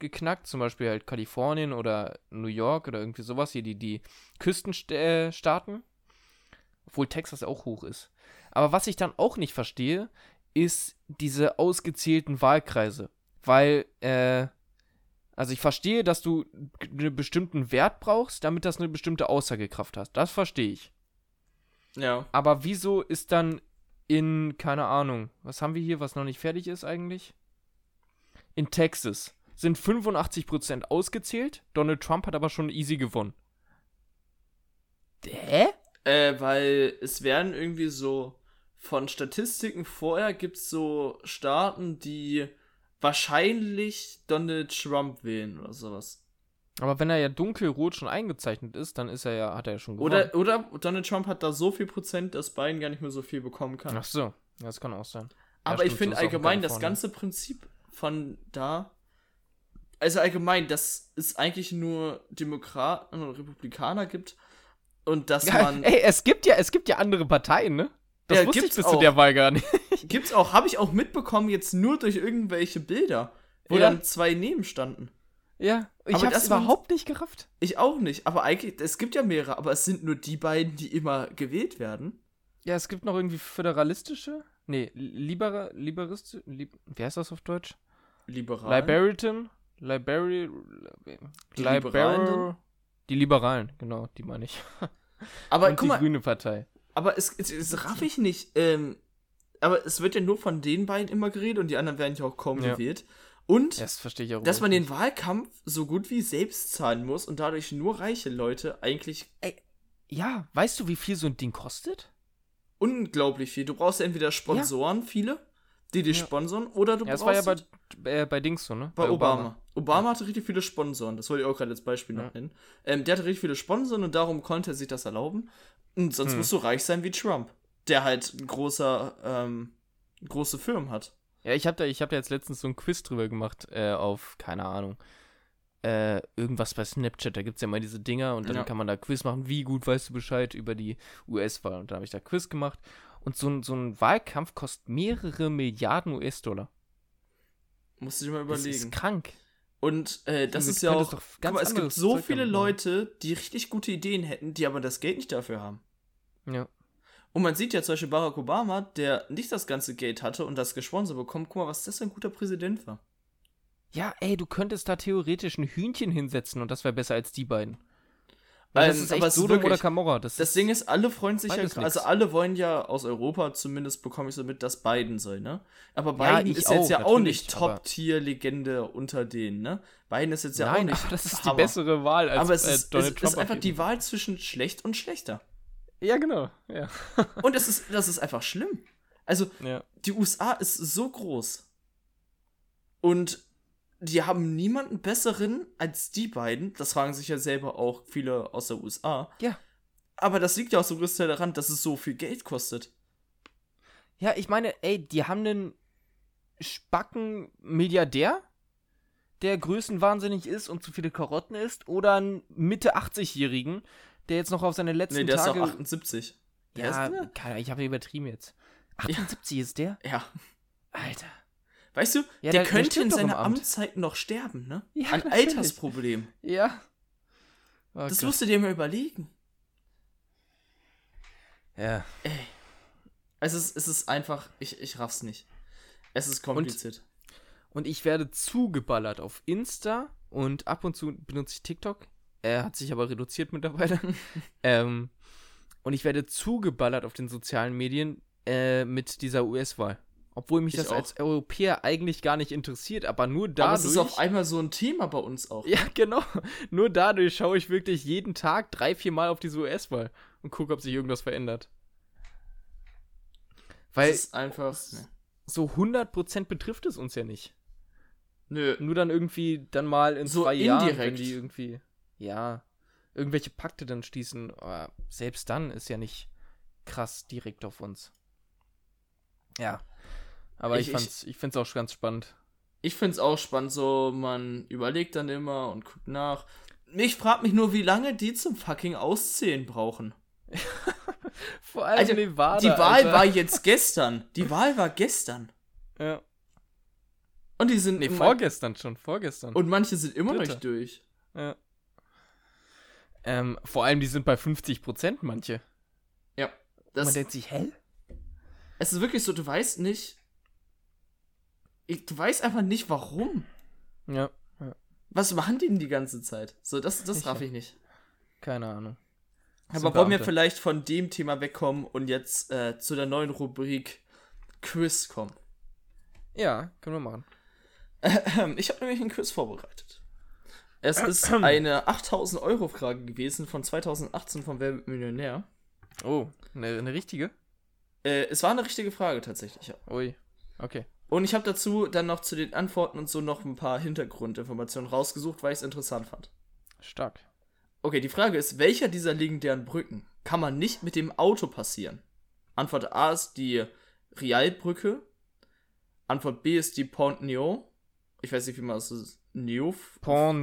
geknackt, zum Beispiel halt Kalifornien oder New York oder irgendwie sowas, hier die, die Küstenstaaten, obwohl Texas auch hoch ist. Aber was ich dann auch nicht verstehe, ist diese ausgezählten Wahlkreise. Weil, äh, also ich verstehe, dass du einen bestimmten Wert brauchst, damit das eine bestimmte Aussagekraft hast. Das verstehe ich. Ja. Aber wieso ist dann in, keine Ahnung, was haben wir hier, was noch nicht fertig ist eigentlich? In Texas sind 85% ausgezählt, Donald Trump hat aber schon easy gewonnen. Hä? Äh, weil es werden irgendwie so von Statistiken vorher gibt es so Staaten, die wahrscheinlich Donald Trump wählen oder sowas. Aber wenn er ja dunkelrot schon eingezeichnet ist, dann ist er ja, hat er ja schon gewonnen. Oder, oder Donald Trump hat da so viel Prozent, dass Biden gar nicht mehr so viel bekommen kann. Ach so, das kann auch sein. Aber ja, ich finde allgemein das ganze Prinzip von da, also allgemein, dass es eigentlich nur Demokraten und Republikaner gibt und dass ja, man. Ey, es gibt ja, es gibt ja andere Parteien, ne? Das ja, wusste ich bis auch. zu der Wahl gar nicht. Gibt's auch, habe ich auch mitbekommen, jetzt nur durch irgendwelche Bilder, wo dann zwei neben standen. Ja, ich habe das überhaupt nicht gerafft. Ich auch nicht, aber eigentlich, es gibt ja mehrere, aber es sind nur die beiden, die immer gewählt werden. Ja, es gibt noch irgendwie föderalistische, nee, libera, liberistische, li, wie heißt das auf Deutsch? Liberal. Liberitan, Liberi, die Liberalen, die Liberalen, genau, die meine ich. Aber Und guck die Grüne Partei. Aber es, es, es raff ich nicht. Ähm, aber es wird ja nur von den beiden immer geredet und die anderen werden ja auch kaum ja. gewählt. Und das dass man den Wahlkampf so gut wie selbst zahlen muss und dadurch nur reiche Leute eigentlich. Ey, ja, weißt du, wie viel so ein Ding kostet? Unglaublich viel. Du brauchst entweder Sponsoren, ja. viele, die dich ja. sponsern, oder du ja, brauchst. Das war ja bei, äh, bei Dings so, ne? Bei, bei Obama. Obama. Obama hatte richtig viele Sponsoren, das wollte ich auch gerade als Beispiel noch nennen. Ähm, der hatte richtig viele Sponsoren und darum konnte er sich das erlauben. Und sonst hm. musst du reich sein wie Trump, der halt ein großer, ähm, große Firmen hat. Ja, ich habe da, hab da jetzt letztens so ein Quiz drüber gemacht, äh, auf, keine Ahnung, äh, irgendwas bei Snapchat, da gibt es ja immer diese Dinger und dann ja. kann man da Quiz machen, wie gut weißt du Bescheid über die US-Wahl. Und da habe ich da Quiz gemacht und so, ein, so ein Wahlkampf kostet mehrere Milliarden US-Dollar. Musst du dir mal überlegen. Das ist krank. Und äh, das ist ja auch. Guck mal, es gibt so Zeug viele Leute, die richtig gute Ideen hätten, die aber das Geld nicht dafür haben. Ja. Und man sieht ja zum Beispiel Barack Obama, der nicht das ganze Geld hatte und das gesponsert bekommt. Guck mal, was das für ein guter Präsident war. Ja, ey, du könntest da theoretisch ein Hühnchen hinsetzen und das wäre besser als die beiden. Weil das ähm, ist echt Sodom oder Camorra. Das, das Ding ist, alle freuen sich ja, also alle wollen ja aus Europa, zumindest bekomme ich so mit, dass Biden soll, ne? Aber Biden ja, ist auch, jetzt ja auch nicht Top-Tier-Legende unter denen, ne? Biden ist jetzt ja Nein, auch nicht. Aber das ist Hammer. die bessere Wahl als aber es ist, äh, Donald es Trump. ist einfach die Wahl zwischen schlecht und schlechter. Ja, genau, ja. und es ist, das ist einfach schlimm. Also, ja. die USA ist so groß. Und die haben niemanden besseren als die beiden. Das fragen sich ja selber auch viele aus der USA. Ja. Aber das liegt ja auch so größtenteils daran, dass es so viel Geld kostet. Ja, ich meine, ey, die haben einen Spacken-Milliardär, der größenwahnsinnig ist und zu viele Karotten isst, oder einen Mitte 80-Jährigen, der jetzt noch auf seine letzten nee, der Tage. Ist doch 78. Ja, ich habe übertrieben jetzt. 78 ja. ist der? Ja. Alter. Weißt du, ja, der, der könnte in seiner Amt. Amtszeit noch sterben, ne? Ja, Ein natürlich. Altersproblem. Ja. Oh, das Gott. musst du dir mal überlegen. Ja. Ey. Es ist, es ist einfach, ich, ich raff's nicht. Es ist kompliziert. Und, und ich werde zugeballert auf Insta und ab und zu benutze ich TikTok. Er hat sich aber reduziert mittlerweile. ähm, und ich werde zugeballert auf den sozialen Medien äh, mit dieser US-Wahl. Obwohl mich ich das auch. als Europäer eigentlich gar nicht interessiert, aber nur dadurch. Aber es ist auf einmal so ein Thema bei uns auch. Ja, genau. Nur dadurch schaue ich wirklich jeden Tag drei, vier Mal auf diese US-Wahl und gucke, ob sich irgendwas verändert. Weil. Es ist einfach. Ne. So 100% betrifft es uns ja nicht. Nö. Nur dann irgendwie dann mal in so zwei indirekt. Jahren, wenn die irgendwie. Ja. Irgendwelche Pakte dann schließen. Aber selbst dann ist ja nicht krass direkt auf uns. Ja. Aber ich, ich, fand's, ich find's auch ganz spannend. Ich find's auch spannend, so man überlegt dann immer und guckt nach. Ich frag mich nur, wie lange die zum fucking Auszählen brauchen. Vor allem also, Nevada. Die Wahl Alter. war jetzt gestern. Die Wahl war gestern. Ja. Und die sind. Nee, vorgestern schon, vorgestern. Und manche sind immer noch nicht durch. Ja. Ähm, vor allem, die sind bei 50 Prozent, manche. Ja. Das, man denkt sich, hä? Es ist wirklich so, du weißt nicht, ich, du weißt einfach nicht, warum. Ja. ja. Was machen die denn die ganze Zeit? So, das, das raff ich nicht. Keine Ahnung. Aber wollen wir vielleicht von dem Thema wegkommen und jetzt äh, zu der neuen Rubrik Quiz kommen? Ja, können wir machen. ich habe nämlich ein Quiz vorbereitet. Es ist eine 8000 Euro Frage gewesen von 2018 vom Wer Millionär. Oh, eine, eine richtige? Äh, es war eine richtige Frage tatsächlich. Ui, okay. Und ich habe dazu dann noch zu den Antworten und so noch ein paar Hintergrundinformationen rausgesucht, weil ich es interessant fand. Stark. Okay, die Frage ist, welcher dieser legendären Brücken kann man nicht mit dem Auto passieren? Antwort A ist die Rialbrücke. Antwort B ist die Pont Neon. Ich weiß nicht, wie man das ist. Neuf? Pont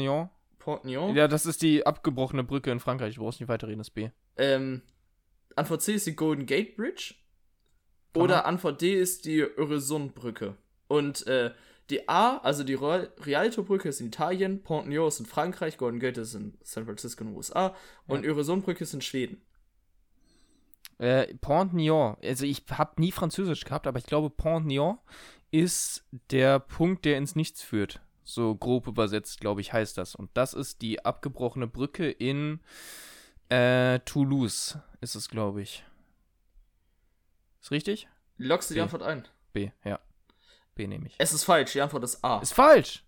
Neon? Ja, das ist die abgebrochene Brücke in Frankreich. Du brauchst nicht weiterreden, das B. Ähm, Antwort C ist die Golden Gate Bridge. Oder Antwort D ist die Öresundbrücke. Und äh, die A, also die Rialto-Brücke ist in Italien, Pont Neuf ist in Frankreich, Golden Gate ist in San Francisco in den USA und. Öresundbrücke ist in Schweden. Äh, Pont Neuf, also ich habe nie Französisch gehabt, aber ich glaube, Pont Neuf ist der Punkt, der ins Nichts führt. So grob übersetzt, glaube ich, heißt das. Und das ist die abgebrochene Brücke in äh, Toulouse, ist es, glaube ich. Ist richtig? Lockst du die Antwort ein? B, ja. B nehme ich. Es ist falsch, die Antwort ist A. Ist falsch!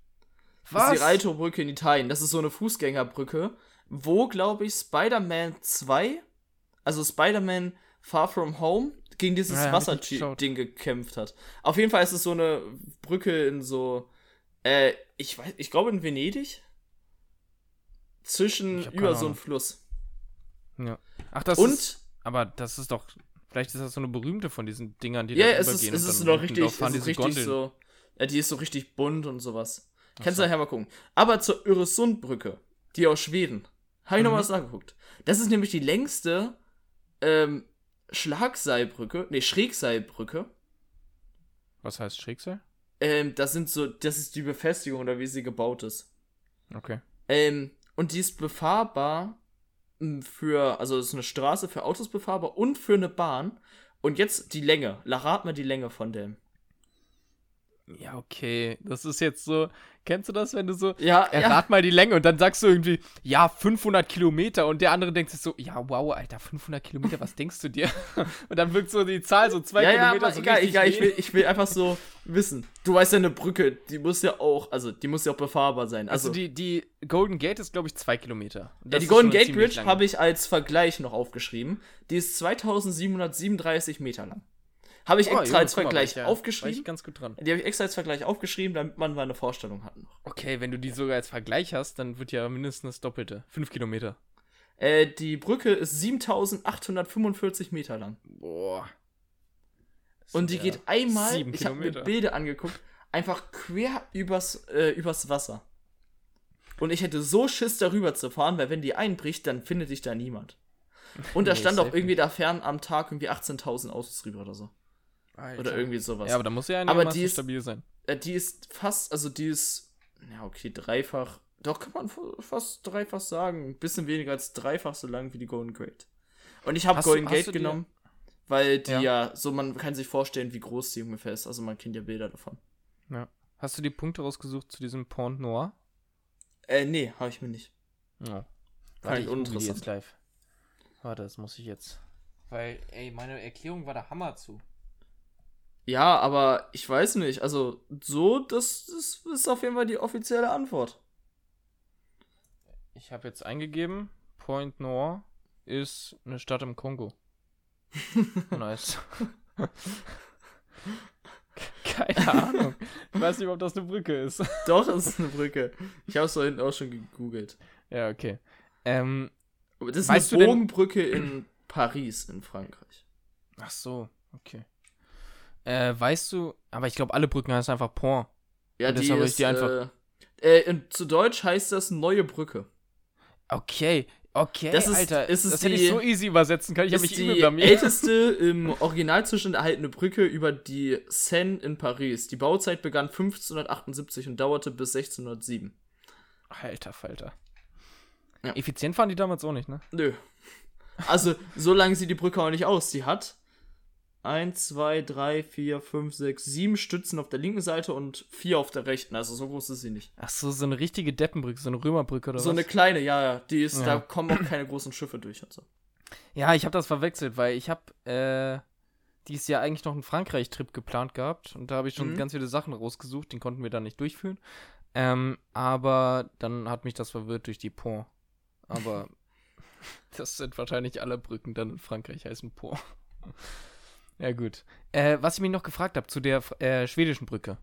Was? Das ist die Raito-Brücke in Italien. Das ist so eine Fußgängerbrücke, wo, glaube ich, Spider-Man 2, also Spider-Man Far From Home, gegen dieses ja, Wasserding gekämpft hat. Auf jeden Fall ist es so eine Brücke in so, äh, ich weiß, ich glaube in Venedig. Zwischen, über so einem Fluss. Ja. Ach, das Und, ist, aber das ist doch Vielleicht ist das so eine berühmte von diesen Dingern, die ja, da es übergehen. Ja, es ist noch richtig, es ist richtig so. Ja, die ist so richtig bunt und sowas. Ach Kannst du nachher mal gucken. Aber zur Öresundbrücke, die aus Schweden, habe ich mhm. noch was nachgeguckt. Das ist nämlich die längste ähm, Schlagseilbrücke, nee, Schrägseilbrücke. Was heißt Schrägseil? Ähm, das sind so, das ist die Befestigung oder wie sie gebaut ist. Okay. Ähm, und die ist befahrbar für, also es ist eine Straße für Autos befahrbar und für eine Bahn. Und jetzt die Länge. Rat mal die Länge von dem. Ja, okay. Das ist jetzt so. Kennst du das, wenn du so. Ja. Errat ja. mal die Länge und dann sagst du irgendwie, ja, 500 Kilometer. Und der andere denkt sich so, ja, wow, Alter, 500 Kilometer, was denkst du dir? und dann wirkt so die Zahl so zwei ja, Kilometer ja, so egal, egal. Ich will, ich will einfach so wissen. Du weißt ja, eine Brücke, die muss ja auch, also die muss ja auch befahrbar sein. Also, also die, die Golden Gate ist, glaube ich, zwei Kilometer. Ja, die Golden Gate Bridge habe ich als Vergleich noch aufgeschrieben. Die ist 2737 Meter lang. Habe ich oh, extra als Vergleich mal, aufgeschrieben. ich ganz gut dran. Die habe ich extra als Vergleich aufgeschrieben, damit man mal eine Vorstellung hat noch. Okay, wenn du die sogar als Vergleich hast, dann wird ja mindestens das Doppelte. Fünf Kilometer. Äh, die Brücke ist 7845 Meter lang. Boah. Und die ja geht einmal, ich habe mir Bilder angeguckt, einfach quer übers, äh, übers Wasser. Und ich hätte so Schiss darüber zu fahren, weil wenn die einbricht, dann findet dich da niemand. Und da nee, stand auch irgendwie da fern am Tag irgendwie 18.000 Autos drüber oder so. Alter. Oder irgendwie sowas. Ja, aber da muss ja aber die ist, stabil sein. Äh, die ist fast, also die ist, ja, okay, dreifach. Doch, kann man fast dreifach sagen. Ein bisschen weniger als dreifach so lang wie die Golden Gate. Und ich habe Golden du, Gate genommen, weil die ja. ja. so, man kann sich vorstellen, wie groß die ungefähr ist. Also man kennt ja Bilder davon. Ja. Hast du die Punkte rausgesucht zu diesem Pont Noir? Äh, nee, habe ich mir nicht. Ja. Warte, ich uninteressant. jetzt live. Warte, das muss ich jetzt. Weil, ey, meine Erklärung war der Hammer zu. Ja, aber ich weiß nicht. Also, so, das, das ist auf jeden Fall die offizielle Antwort. Ich habe jetzt eingegeben, Point Noir ist eine Stadt im Kongo. nice. Keine Ahnung. Ich weiß nicht, ob das eine Brücke ist. Doch, es ist eine Brücke. Ich habe es da hinten auch schon gegoogelt. Ja, okay. Ähm, das ist eine Bogenbrücke in Paris in Frankreich. Ach so, okay. Äh, weißt du, aber ich glaube, alle Brücken heißen einfach Pont. Ja, die ist, die einfach. Äh, äh, zu Deutsch heißt das neue Brücke. Okay, okay, das ist, Alter, ist das hätte ich so easy übersetzen können. Ich habe mich die älteste im Originalzustand erhaltene Brücke über die Seine in Paris. Die Bauzeit begann 1578 und dauerte bis 1607. Alter Falter. Ja. Effizient waren die damals auch nicht, ne? Nö. Also, so lange sieht die Brücke auch nicht aus. Die hat 1, 2, 3, 4, 5, 6, 7 Stützen auf der linken Seite und 4 auf der rechten. Also so groß ist sie nicht. Ach so, so eine richtige Deppenbrücke, so eine Römerbrücke oder so was? So eine kleine, ja, ja. Die ist, ja. da kommen auch keine großen Schiffe durch und so. Ja, ich habe das verwechselt, weil ich habe äh, dieses Jahr eigentlich noch einen Frankreich-Trip geplant gehabt und da habe ich schon mhm. ganz viele Sachen rausgesucht, den konnten wir dann nicht durchführen. Ähm, aber dann hat mich das verwirrt durch die Pont. Aber das sind wahrscheinlich alle Brücken dann in Frankreich heißen Pont. Ja, gut. Äh, was ich mich noch gefragt habe zu der äh, schwedischen Brücke.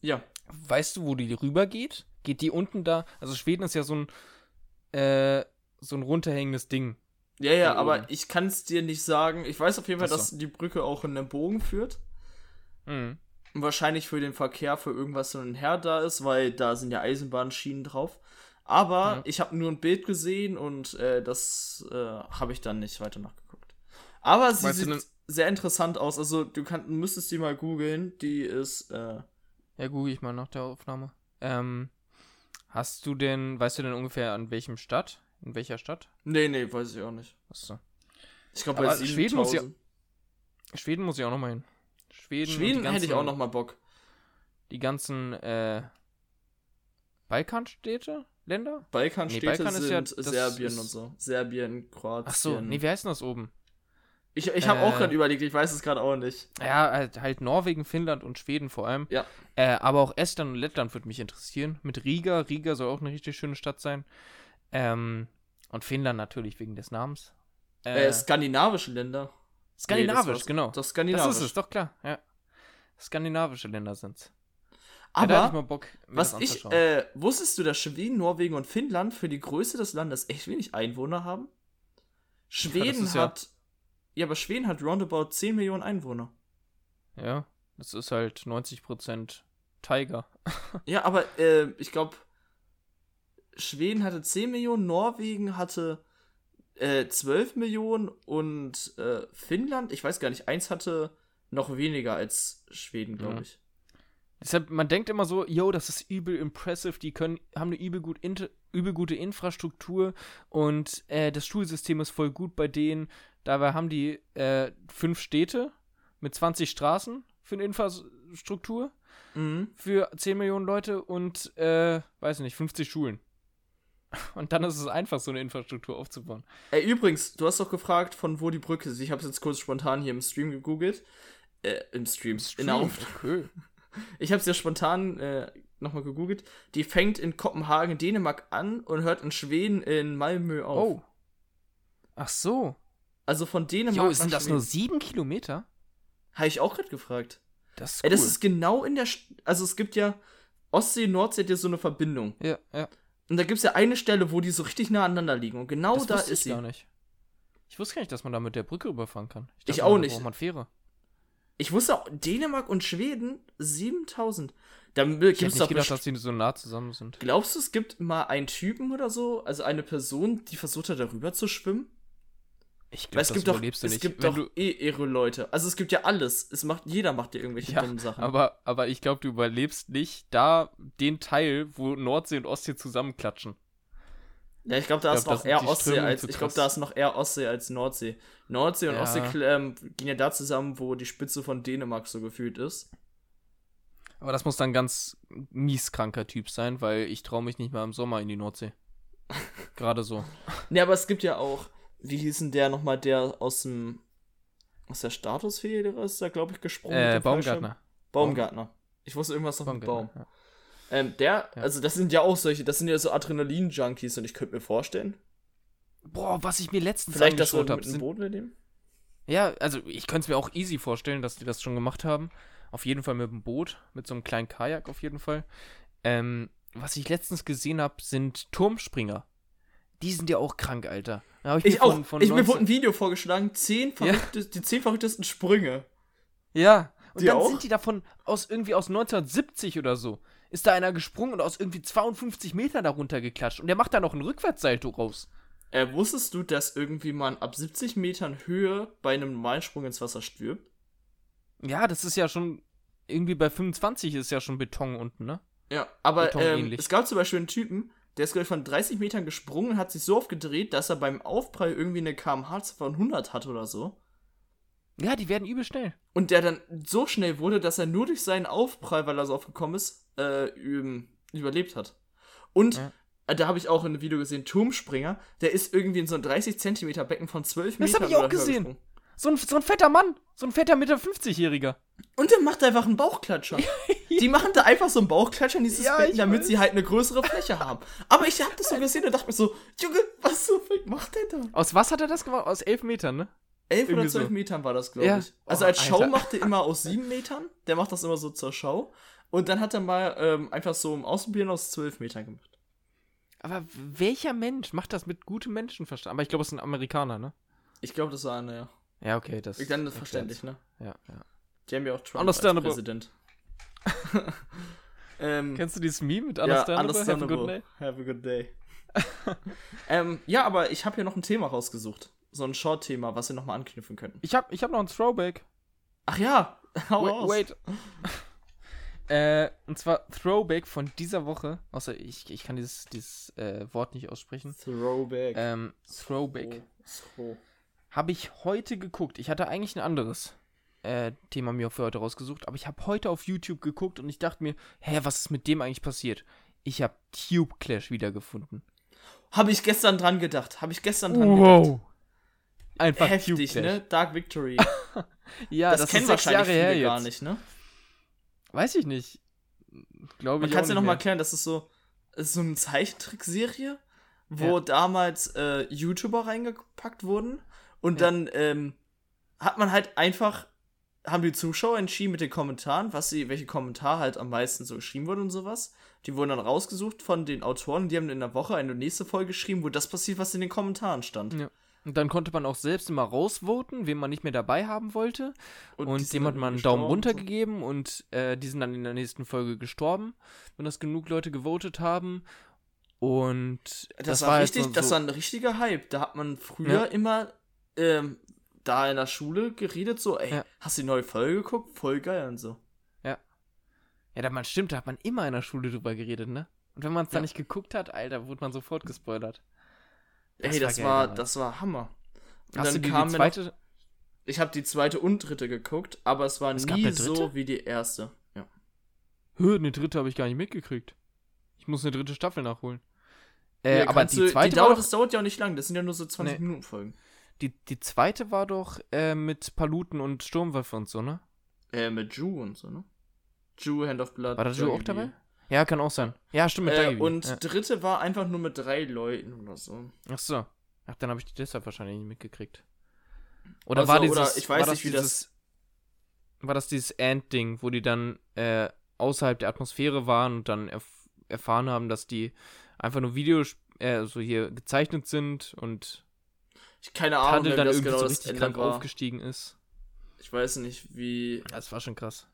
Ja. Weißt du, wo die rüber geht? Geht die unten da? Also Schweden ist ja so ein äh, so ein runterhängendes Ding. Ja, ja, aber ich kann es dir nicht sagen. Ich weiß auf jeden Fall, so. dass die Brücke auch in den Bogen führt. Mhm. Und wahrscheinlich für den Verkehr für irgendwas so ein Her da ist, weil da sind ja Eisenbahnschienen drauf. Aber mhm. ich habe nur ein Bild gesehen und äh, das äh, habe ich dann nicht weiter nachgeguckt. Aber sie weißt sieht sehr interessant aus. Also du kannst, müsstest die mal googeln. Die ist. Äh ja, google ich mal nach der Aufnahme. Ähm, hast du denn, weißt du denn ungefähr an welchem Stadt? In welcher Stadt? Nee, nee, weiß ich auch nicht. Achso. Ich glaube bei Schweden muss ja. Schweden muss ich auch noch mal hin. Schweden, Schweden ganzen, hätte ich auch noch mal Bock. Die ganzen äh, Balkanstädte, Länder? Balkanstädte nee, Balkan sind ja, Serbien und so. Serbien, Kroatien. Ach so, nee, wie heißt denn das oben? Ich, ich habe äh, auch gerade überlegt, ich weiß es gerade auch nicht. Ja, halt, halt, Norwegen, Finnland und Schweden vor allem. Ja. Äh, aber auch Estland und Lettland würde mich interessieren. Mit Riga. Riga soll auch eine richtig schöne Stadt sein. Ähm, und Finnland natürlich wegen des Namens. Äh, äh skandinavische Länder. Skandinavisch, nee, genau. Das, skandinavisch. das ist es, doch klar. Ja. Skandinavische Länder sind's. Aber ja, ich Bock, was ich, äh, wusstest du, dass Schweden, Norwegen und Finnland für die Größe des Landes echt wenig Einwohner haben? Schweden ja, hat ja, aber Schweden hat roundabout 10 Millionen Einwohner. Ja, das ist halt 90% Tiger. ja, aber äh, ich glaube, Schweden hatte 10 Millionen, Norwegen hatte äh, 12 Millionen und äh, Finnland, ich weiß gar nicht, eins hatte noch weniger als Schweden, glaube ich. Deshalb, man denkt immer so, yo, das ist übel impressive, die können, haben eine übel, gut übel gute Infrastruktur und äh, das Schulsystem ist voll gut bei denen. Dabei haben die äh, fünf Städte mit 20 Straßen für eine Infrastruktur mhm. für 10 Millionen Leute und, äh, weiß nicht, 50 Schulen. Und dann ist es einfach, so eine Infrastruktur aufzubauen. Ey, übrigens, du hast doch gefragt, von wo die Brücke ist. Ich habe es jetzt kurz spontan hier im Stream gegoogelt. Äh, im Stream. Stream. In der okay. Ich habe es ja spontan äh, nochmal gegoogelt. Die fängt in Kopenhagen, Dänemark an und hört in Schweden in Malmö auf. Oh. Ach so. Also von Dänemark. Jo, sind das nur sieben Kilometer? Habe ich auch gerade gefragt. Das ist, cool. Ey, das ist genau in der. St also es gibt ja. Ostsee, Nordsee hat ja so eine Verbindung. Ja, ja. Und da gibt es ja eine Stelle, wo die so richtig nah aneinander liegen. Und genau das da ist ich sie. Gar nicht. Ich wusste gar nicht, dass man da mit der Brücke überfahren kann. Ich, dachte, ich auch nicht. Braucht man Fähre. Ich wusste auch, Dänemark und Schweden 7000. Da gibt's ich hätte nicht gedacht, dass die so nah zusammen sind. Glaubst du, es gibt mal einen Typen oder so, also eine Person, die versucht hat, darüber zu schwimmen? Ich glaube, das gibt doch, es nicht. gibt Wenn doch eh irre Leute. Also es gibt ja alles. Es macht, jeder macht ja irgendwelche ja, dummen Sachen. Aber, aber ich glaube, du überlebst nicht da den Teil, wo Nordsee und Ostsee zusammenklatschen. Ja, ich glaube, da ich glaub, ist noch eher Ostsee als ich glaube, da ist noch eher Ostsee als Nordsee. Nordsee und ja. Ostsee ähm, gehen ja da zusammen, wo die Spitze von Dänemark so gefühlt ist. Aber das muss dann ganz mieskranker Typ sein, weil ich traue mich nicht mal im Sommer in die Nordsee. Gerade so. Ne, aber es gibt ja auch wie hieß denn der nochmal, der aus dem, aus der Statusfehde ist da, glaube ich, gesprungen? Äh, Baumgartner. Baumgartner. Ich wusste irgendwas noch mit Baum. Ja. Ähm, der, ja. also das sind ja auch solche, das sind ja so Adrenalin-Junkies und ich könnte mir vorstellen. Boah, was ich mir letztens Vielleicht das mit dem Boot mit dem? Ja, also ich könnte es mir auch easy vorstellen, dass die das schon gemacht haben. Auf jeden Fall mit dem Boot, mit so einem kleinen Kajak auf jeden Fall. Ähm, was ich letztens gesehen habe, sind Turmspringer. Die sind ja auch krank, Alter. Ich, ich auch. Von, von ich, mir wurde ein Video vorgeschlagen, zehn verrückte, ja. die zehn verrücktesten Sprünge. Ja. Und die dann auch? sind die davon aus irgendwie aus 1970 oder so. Ist da einer gesprungen und aus irgendwie 52 Metern darunter geklatscht. Und der macht da noch ein Rückwärtssalto raus. Äh, wusstest du, dass irgendwie man ab 70 Metern Höhe bei einem normalen Sprung ins Wasser stirbt? Ja, das ist ja schon. Irgendwie bei 25 ist ja schon Beton unten, ne? Ja, aber ähm, es gab zum Beispiel einen Typen, der ist, glaube ich, von 30 Metern gesprungen und hat sich so oft gedreht, dass er beim Aufprall irgendwie eine kmh von 100 hat oder so. Ja, die werden übel schnell. Und der dann so schnell wurde, dass er nur durch seinen Aufprall, weil er so aufgekommen ist, äh, überlebt hat. Und ja. äh, da habe ich auch in einem Video gesehen, Turmspringer, der ist irgendwie in so ein 30 Zentimeter Becken von 12 Metern. Das habe ich auch gesehen. So ein, so ein fetter Mann, so ein fetter Mitte 50-Jähriger. Und der macht einfach einen Bauchklatscher. die machen da einfach so einen Bauchklatscher in dieses ja, Becken, damit weiß. sie halt eine größere Fläche haben. Aber ich habe das so gesehen und dachte mir so, Junge, was so macht der da? Aus was hat er das gemacht? Aus 11 Metern, ne? 11 oder 12 so. Metern war das, glaube ja. ich. Also oh, als Show Alter. macht er immer aus 7 Metern. Der macht das immer so zur Show. Und dann hat er mal ähm, einfach so im Außenbieren aus 12 Metern gemacht. Aber welcher Mensch macht das mit gutem Menschenverstand? Aber ich glaube, es ist ein Amerikaner, ne? Ich glaube, das war einer, ja. Ja, okay, das. Ich dann ist verständlich, ne? Ja, ja. Die haben ja auch Trump als Präsident. ähm, Kennst du dieses Meme mit Understandable? Ja, understandable. Have a good day. Have a good day. ähm, ja, aber ich habe hier noch ein Thema rausgesucht so ein Short-Thema, was wir nochmal anknüpfen könnten. Ich habe ich hab noch ein Throwback. Ach ja, hau wait, aus. Wait. äh, und zwar Throwback von dieser Woche. Außer ich, ich kann dieses, dieses äh, Wort nicht aussprechen. Throwback. Ähm, Throwback. Throw. Habe ich heute geguckt. Ich hatte eigentlich ein anderes äh, Thema mir für heute rausgesucht, aber ich habe heute auf YouTube geguckt und ich dachte mir, hä, was ist mit dem eigentlich passiert? Ich habe Tube Clash wiedergefunden. Habe ich gestern dran gedacht. Habe ich gestern dran wow. gedacht. Einfach heftig, ne? Dark Victory. ja, das, das kennen wahrscheinlich Jahre viele gar nicht, ne? Weiß ich nicht. Glaube ich. Man kann es ja nochmal erklären, das ist so, ist so eine Zeichentrickserie, wo ja. damals äh, YouTuber reingepackt wurden und ja. dann ähm, hat man halt einfach haben die Zuschauer entschieden mit den Kommentaren, was sie, welche Kommentar halt am meisten so geschrieben wurde und sowas. Die wurden dann rausgesucht von den Autoren, die haben in der Woche eine nächste Folge geschrieben, wo das passiert, was in den Kommentaren stand. Ja. Und dann konnte man auch selbst immer rausvoten, wen man nicht mehr dabei haben wollte. Und, und dem hat man einen Daumen runter so. gegeben und äh, die sind dann in der nächsten Folge gestorben, wenn das genug Leute gewotet haben. Und das, das war, war richtig, so, das war ein richtiger Hype. Da hat man früher ja. immer ähm, da in der Schule geredet, so, ey, ja. hast du die neue Folge geguckt? Voll geil und so. Ja. Ja, da man stimmt, da hat man immer in der Schule drüber geredet, ne? Und wenn man es ja. dann nicht geguckt hat, Alter, wurde man sofort gespoilert. Das Ey, das war, geil, das war Hammer. Und Hast dann du die, kam die zweite? Noch, ich habe die zweite und dritte geguckt, aber es war es nie so wie die erste. Ja. Hö, eine dritte habe ich gar nicht mitgekriegt. Ich muss eine dritte Staffel nachholen. Äh, ja, aber die zweite. Die dauert, das dauert ja auch nicht lang, das sind ja nur so 20 nee. Minuten Folgen. Die, die zweite war doch äh, mit Paluten und Sturmwölfe und so, ne? Äh, mit Ju und so, ne? Ju, Hand of Blood. War da Ju auch dabei? Ja, kann auch sein. Ja, stimmt. Mit äh, und ja. dritte war einfach nur mit drei Leuten oder so. Ach so. Ach, dann habe ich die deshalb wahrscheinlich nicht mitgekriegt. Oder also, war dieses, oder ich weiß nicht, wie dieses, das war das dieses Ant-Ding, wo die dann äh, außerhalb der Atmosphäre waren und dann erf erfahren haben, dass die einfach nur Videos, äh, so hier gezeichnet sind und ich keine Ahnung, Tadel dann irgendwie genau so richtig krank aufgestiegen ist. Ich weiß nicht, wie. Das war schon krass.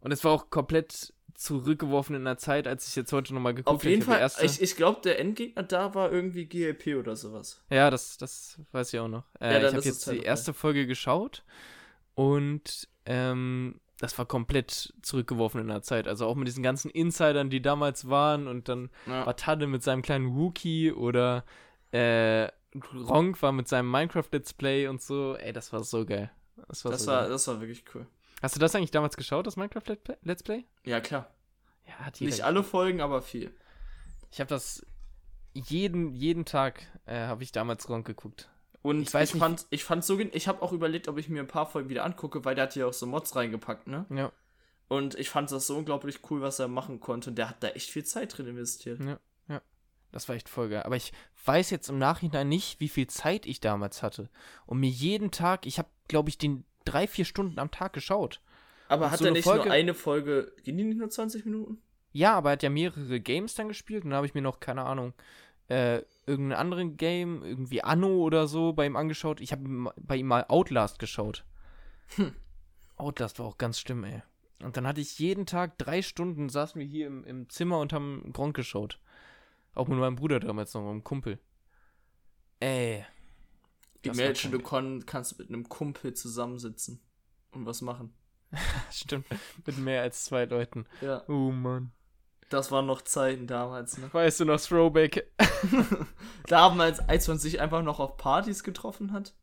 Und es war auch komplett zurückgeworfen in der Zeit, als ich jetzt heute nochmal geguckt habe. Auf jeden Fall, ich, ich glaube, der Endgegner da war irgendwie GLP oder sowas. Ja, das, das weiß ich auch noch. Äh, ja, ich habe jetzt die erste Folge geschaut und ähm, das war komplett zurückgeworfen in der Zeit. Also auch mit diesen ganzen Insidern, die damals waren und dann ja. war Tadde mit seinem kleinen Wookie oder äh, Ronk war mit seinem Minecraft-Let's Play und so. Ey, das war so geil. Das war, das, so war geil. das war wirklich cool. Hast du das eigentlich damals geschaut, das Minecraft Let's Play? Ja, klar. Ja, hat Nicht alle Folgen, aber viel. Ich habe das jeden, jeden Tag äh, habe ich damals Ronk geguckt. Und ich, weiß ich nicht, fand, ich fand so, ich habe auch überlegt, ob ich mir ein paar Folgen wieder angucke, weil der hat ja auch so Mods reingepackt, ne? Ja. Und ich fand das so unglaublich cool, was er machen konnte. Und der hat da echt viel Zeit drin investiert. Ja. Das war echt voll geil. Aber ich weiß jetzt im Nachhinein nicht, wie viel Zeit ich damals hatte. Und mir jeden Tag, ich habe, glaube ich, den drei, vier Stunden am Tag geschaut. Aber und hat so er nicht Folge, nur eine Folge, gehen die nicht nur 20 Minuten? Ja, aber er hat ja mehrere Games dann gespielt und da habe ich mir noch, keine Ahnung, äh, irgendeinen anderen Game, irgendwie Anno oder so bei ihm angeschaut. Ich habe bei ihm mal Outlast geschaut. Hm. Outlast war auch ganz schlimm, ey. Und dann hatte ich jeden Tag drei Stunden, saßen wir hier im, im Zimmer und haben Gronk geschaut. Auch mit meinem Bruder damals noch, meinem Kumpel. Ey. Imagine, du kon kannst mit einem Kumpel zusammensitzen und was machen. Stimmt, mit mehr als zwei Leuten. Ja. Oh Mann. Das waren noch Zeiten damals, ne? Weißt du noch, Throwback? damals, als man sich einfach noch auf Partys getroffen hat.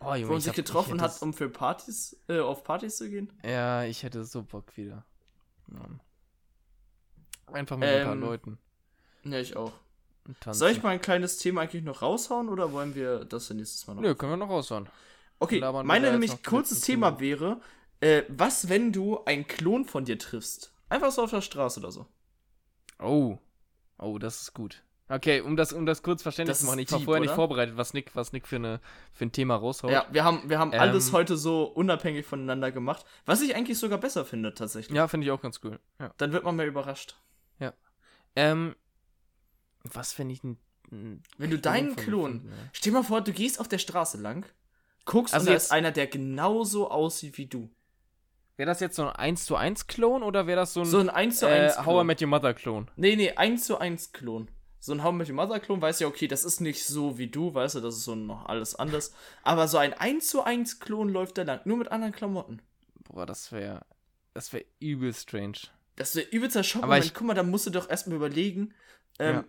Oh, Junge, wo man sich hab, getroffen hat, um für Partys, äh, auf Partys zu gehen? Ja, ich hätte so Bock wieder. Mann. Einfach mit ähm, ein paar ähm, Leuten. Ja, ich auch. Soll ich mal ein kleines Thema eigentlich noch raushauen oder wollen wir das nächstes Mal noch? Nö, können wir noch raushauen. Okay, meine nämlich kurzes Thema wäre, äh, was, wenn du einen Klon von dir triffst? Einfach so auf der Straße oder so. Oh. Oh, das ist gut. Okay, um das, um das kurz verständlich zu machen, ich war vorher oder? nicht vorbereitet, was Nick, was Nick für, eine, für ein Thema raushaut. Ja, wir haben, wir haben ähm, alles heute so unabhängig voneinander gemacht, was ich eigentlich sogar besser finde, tatsächlich. Ja, finde ich auch ganz cool. Ja. Dann wird man mehr überrascht. Ja. Ähm, was finde ich ein. Wenn du deinen Klon. Finden, ja. Stell mal vor, du gehst auf der Straße lang, guckst also und da ist einer, der genauso aussieht wie du. Wäre das jetzt so ein 1 zu 1 Klon oder wäre das so ein, so ein 1 zu 1 äh, How I Met Your Mother Klon? Nee, nee, 1 zu 1 Klon so ein How Met Your Mother Klon weiß ja, okay, das ist nicht so wie du, weißt du, das ist so noch alles anders. Aber so ein 1 zu 1 Klon läuft da lang, nur mit anderen Klamotten. Boah, das wäre, das wäre übel strange. Das wäre übelster Schock. Aber ich, guck mal, da musst du doch erstmal überlegen, ähm, ja.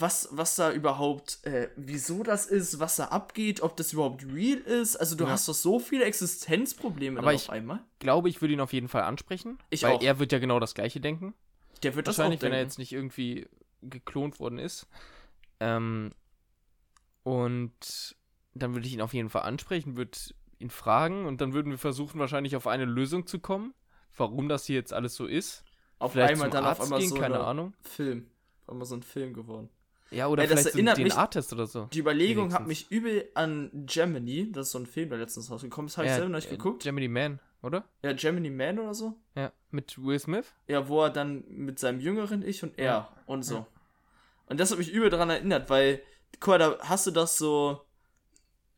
Was, was da überhaupt, äh, wieso das ist, was da abgeht, ob das überhaupt real ist. Also du ja. hast doch so viele Existenzprobleme Aber ich auf einmal. glaube, ich würde ihn auf jeden Fall ansprechen. Ich weil auch. er wird ja genau das gleiche denken. Der wird das Wahrscheinlich, wenn er jetzt nicht irgendwie geklont worden ist. Ähm, und dann würde ich ihn auf jeden Fall ansprechen, würde ihn fragen und dann würden wir versuchen, wahrscheinlich auf eine Lösung zu kommen, warum das hier jetzt alles so ist. Auf vielleicht einmal dann Arzt auf einmal gehen, so keine Ahnung. Film. Auf einmal so ein Film geworden. Ja, oder vielleicht das erinnert so DNA-Test oder so. Die Überlegung hat mich übel an Gemini, das ist so ein Film, der letztens rausgekommen ist. Habe ja, ich selber noch nicht äh, geguckt. Gemini Man, oder? Ja, Gemini Man oder so. Ja, mit Will Smith? Ja, wo er dann mit seinem jüngeren Ich und er ja. und so. Ja. Und das hat mich übel daran erinnert, weil, guck mal, da hast du das so.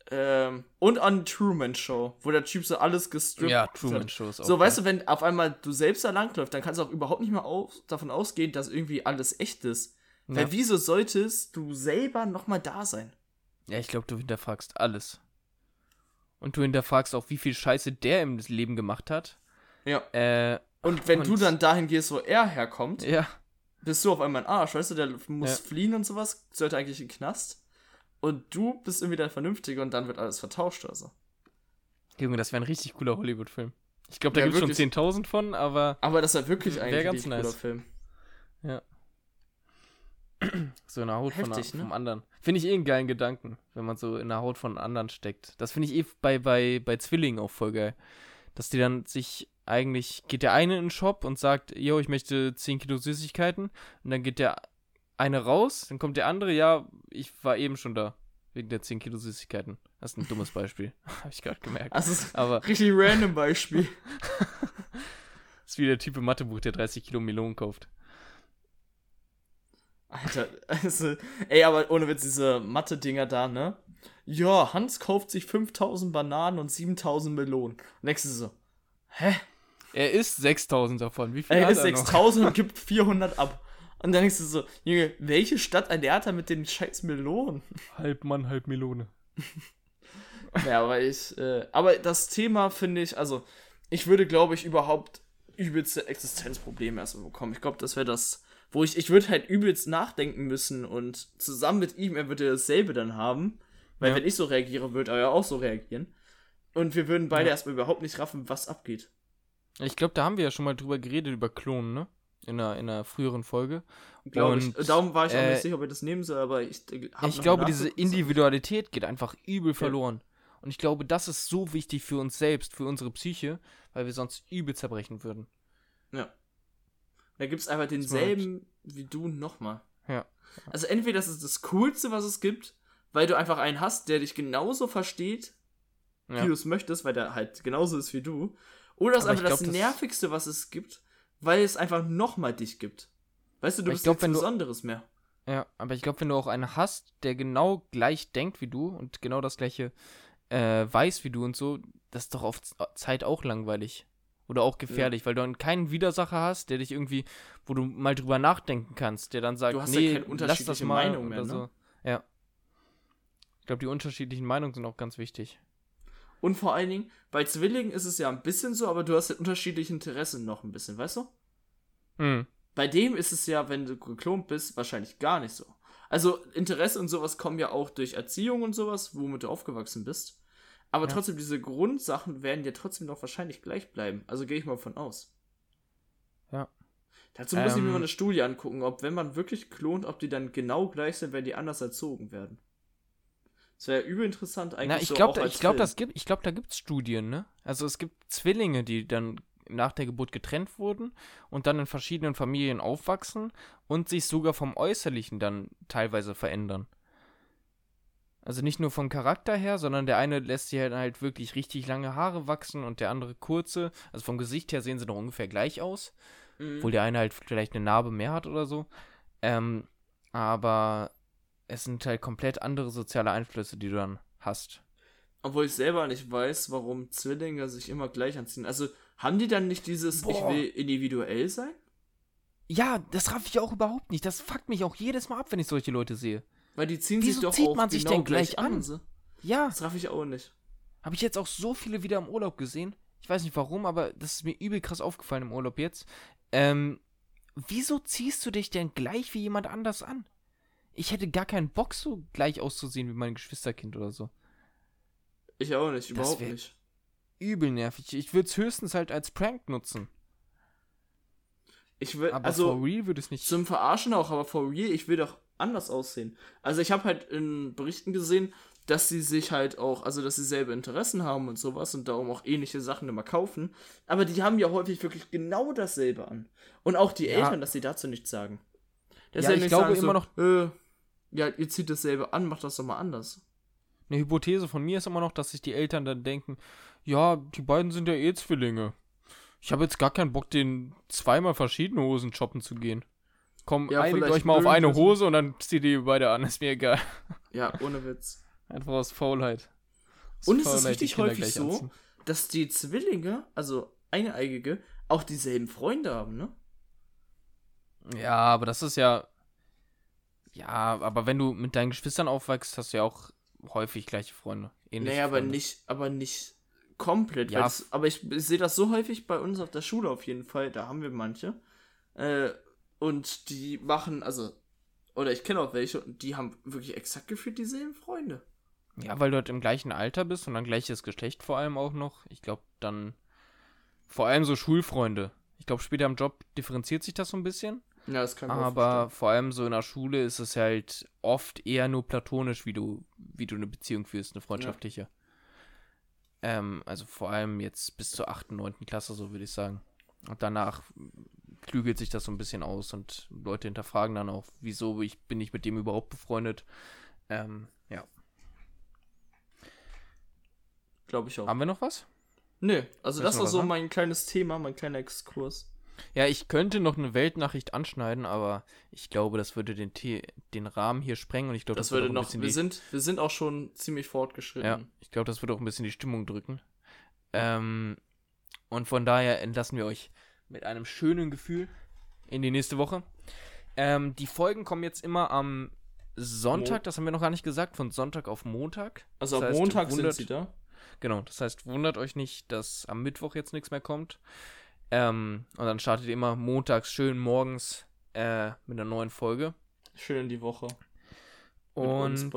Ähm, und an Truman Show, wo der Typ so alles gestrippt Ja, Truman Show ist auch. So, weißt du, wenn auf einmal du selbst da langläufst, dann kannst du auch überhaupt nicht mehr auf, davon ausgehen, dass irgendwie alles echt ist. Ja. Weil wieso solltest du selber nochmal da sein? Ja, ich glaube, du hinterfragst alles. Und du hinterfragst auch, wie viel Scheiße der im Leben gemacht hat. Ja. Äh, und wenn und, du dann dahin gehst, wo er herkommt, ja bist du auf einmal ein Arsch, weißt du, der muss ja. fliehen und sowas, sollte eigentlich in den Knast. Und du bist irgendwie der Vernünftige und dann wird alles vertauscht, also. Junge, das wäre ein richtig cooler Hollywood-Film. Ich glaube, da ja, gibt es schon 10.000 von, aber. Aber das wäre wirklich ein ganz nice. cooler Film. Ja. so in der Haut Heftig, von, ne? vom anderen. Finde ich eh einen geilen Gedanken, wenn man so in der Haut von anderen steckt. Das finde ich eh bei, bei, bei Zwillingen auch voll geil. Dass die dann sich eigentlich geht der eine in den Shop und sagt, yo, ich möchte 10 Kilo Süßigkeiten. Und dann geht der eine raus, dann kommt der andere, ja, ich war eben schon da. Wegen der 10 Kilo Süßigkeiten. Das ist ein dummes Beispiel. Habe ich gerade gemerkt. Das ist Aber richtig random Beispiel. das ist wie der Typ im Mathebuch, der 30 Kilo Melonen kauft. Alter, also, ey, aber ohne Witz, diese Mathe-Dinger da, ne? Ja, Hans kauft sich 5000 Bananen und 7000 Melonen. Nächstes so, hä? Er isst 6000 davon. Wie viel er isst 6000 und gibt 400 ab. Und dann denkst du so, Junge, welche Stadt ernährt er mit den scheiß Melonen? Halb Mann, halb Melone. ja, aber ich, äh, aber das Thema finde ich, also, ich würde, glaube ich, überhaupt übelste Existenzprobleme erstmal bekommen. Ich glaube, das wäre das, wo ich, ich würde halt übelst nachdenken müssen und zusammen mit ihm, er würde dasselbe dann haben. Weil ja. wenn ich so reagiere, würde er ja auch so reagieren. Und wir würden beide ja. erstmal überhaupt nicht raffen, was abgeht. Ich glaube, da haben wir ja schon mal drüber geredet, über Klonen, ne? In einer, in einer früheren Folge. Glaube ich. Darum war ich auch äh, nicht sicher, ob ich das nehmen soll, aber ich äh, Ich glaube, diese Individualität geht einfach übel verloren. Und ich glaube, das ist so wichtig für uns selbst, für unsere Psyche, weil wir sonst übel zerbrechen würden. Ja. Da gibt es einfach denselben wie du nochmal. Ja. Also entweder das ist das Coolste, was es gibt, weil du einfach einen hast, der dich genauso versteht, wie ja. du es möchtest, weil der halt genauso ist wie du. Oder es ist einfach glaub, das Nervigste, was es gibt, weil es einfach nochmal dich gibt. Weißt du, du bist glaub, nichts Besonderes mehr. Ja, aber ich glaube, wenn du auch einen hast, der genau gleich denkt wie du und genau das gleiche äh, weiß wie du und so, das ist doch auf Zeit auch langweilig. Oder auch gefährlich, ja. weil du dann keinen Widersacher hast, der dich irgendwie, wo du mal drüber nachdenken kannst, der dann sagt, du hast nee, ja lass das mal Meinung mehr, oder so. Ne? Ja. Ich glaube, die unterschiedlichen Meinungen sind auch ganz wichtig. Und vor allen Dingen, bei Zwillingen ist es ja ein bisschen so, aber du hast ja unterschiedliche Interessen noch ein bisschen, weißt du? Mhm. Bei dem ist es ja, wenn du geklont bist, wahrscheinlich gar nicht so. Also Interesse und sowas kommen ja auch durch Erziehung und sowas, womit du aufgewachsen bist. Aber ja. trotzdem, diese Grundsachen werden ja trotzdem noch wahrscheinlich gleich bleiben. Also gehe ich mal von aus. Ja. Dazu muss ähm, ich mir mal ähm. eine Studie angucken, ob wenn man wirklich klont, ob die dann genau gleich sind, wenn die anders erzogen werden. Das wäre übel interessant eigentlich. Na, ich so glaube, ich glaube, das gibt, ich glaube, da gibt es Studien, ne? Also es gibt Zwillinge, die dann nach der Geburt getrennt wurden und dann in verschiedenen Familien aufwachsen und sich sogar vom Äußerlichen dann teilweise verändern. Also nicht nur vom Charakter her, sondern der eine lässt sich halt, halt wirklich richtig lange Haare wachsen und der andere kurze. Also vom Gesicht her sehen sie noch ungefähr gleich aus. Mhm. Obwohl der eine halt vielleicht eine Narbe mehr hat oder so. Ähm, aber es sind halt komplett andere soziale Einflüsse, die du dann hast. Obwohl ich selber nicht weiß, warum Zwillinge sich immer gleich anziehen. Also haben die dann nicht dieses Boah. Ich will individuell sein? Ja, das raff ich auch überhaupt nicht. Das fuckt mich auch jedes Mal ab, wenn ich solche Leute sehe. Weil die ziehen Wieso sich doch zieht man sich genau denn gleich an? an? Ja. Das raff ich auch nicht. Habe ich jetzt auch so viele wieder im Urlaub gesehen. Ich weiß nicht warum, aber das ist mir übel krass aufgefallen im Urlaub jetzt. Ähm, wieso ziehst du dich denn gleich wie jemand anders an? Ich hätte gar keinen Bock, so gleich auszusehen wie mein Geschwisterkind oder so. Ich auch nicht, überhaupt nicht. Übel nervig. Ich würde es höchstens halt als Prank nutzen. Ich will, aber also, for real würde es nicht. Zum Verarschen auch, aber for real, ich will doch anders aussehen. Also ich habe halt in Berichten gesehen, dass sie sich halt auch, also dass sie selbe Interessen haben und sowas und darum auch ähnliche Sachen immer kaufen. Aber die haben ja häufig wirklich genau dasselbe an. Und auch die ja. Eltern, dass sie dazu nichts sagen. Das ja, ich glaube immer so, noch. Äh, ja, ihr zieht dasselbe an, macht das doch mal anders. Eine Hypothese von mir ist immer noch, dass sich die Eltern dann denken, ja, die beiden sind ja eh Zwillinge. Ich habe jetzt gar keinen Bock, den zweimal verschiedene Hosen shoppen zu gehen. Komm, ja, einigt euch mal auf eine Hose und dann zieht ihr beide an, ist mir egal. Ja, ohne Witz. Einfach aus Faulheit. Aus und Faulheit es ist richtig häufig so, anziehen. dass die Zwillinge, also eineigige, auch dieselben Freunde haben, ne? Ja, aber das ist ja. Ja, aber wenn du mit deinen Geschwistern aufwachst, hast du ja auch häufig gleiche Freunde. Ähnliche naja, aber nicht, aber nicht komplett. Ja. aber ich, ich sehe das so häufig bei uns auf der Schule auf jeden Fall. Da haben wir manche. Äh, und die machen, also, oder ich kenne auch welche, und die haben wirklich exakt gefühlt dieselben Freunde. Ja, weil du halt im gleichen Alter bist und dann gleiches Geschlecht vor allem auch noch. Ich glaube, dann vor allem so Schulfreunde. Ich glaube, später im Job differenziert sich das so ein bisschen. Ja, das kann man Aber vor allem so in der Schule ist es halt oft eher nur platonisch, wie du, wie du eine Beziehung führst, eine freundschaftliche. Ja. Ähm, also vor allem jetzt bis zur 8., 9. Klasse, so würde ich sagen. Und danach klügelt sich das so ein bisschen aus und Leute hinterfragen dann auch, wieso ich, bin ich mit dem überhaupt befreundet. Ähm, ja. Glaube ich auch. Haben wir noch was? Nö, also das war so haben? mein kleines Thema, mein kleiner Exkurs. Ja, ich könnte noch eine Weltnachricht anschneiden, aber ich glaube, das würde den, den Rahmen hier sprengen und ich glaube, das, das würde noch. wir sind, wir sind auch schon ziemlich fortgeschritten. Ja, ich glaube, das würde auch ein bisschen die Stimmung drücken. Ähm, und von daher entlassen wir euch mit einem schönen Gefühl in die nächste Woche. Ähm, die Folgen kommen jetzt immer am Sonntag, das haben wir noch gar nicht gesagt, von Sonntag auf Montag. Also das am Montag wundert, sind sie da? Genau, das heißt, wundert euch nicht, dass am Mittwoch jetzt nichts mehr kommt. Ähm, und dann startet ihr immer montags schön morgens äh, mit einer neuen Folge. Schön in die Woche. Und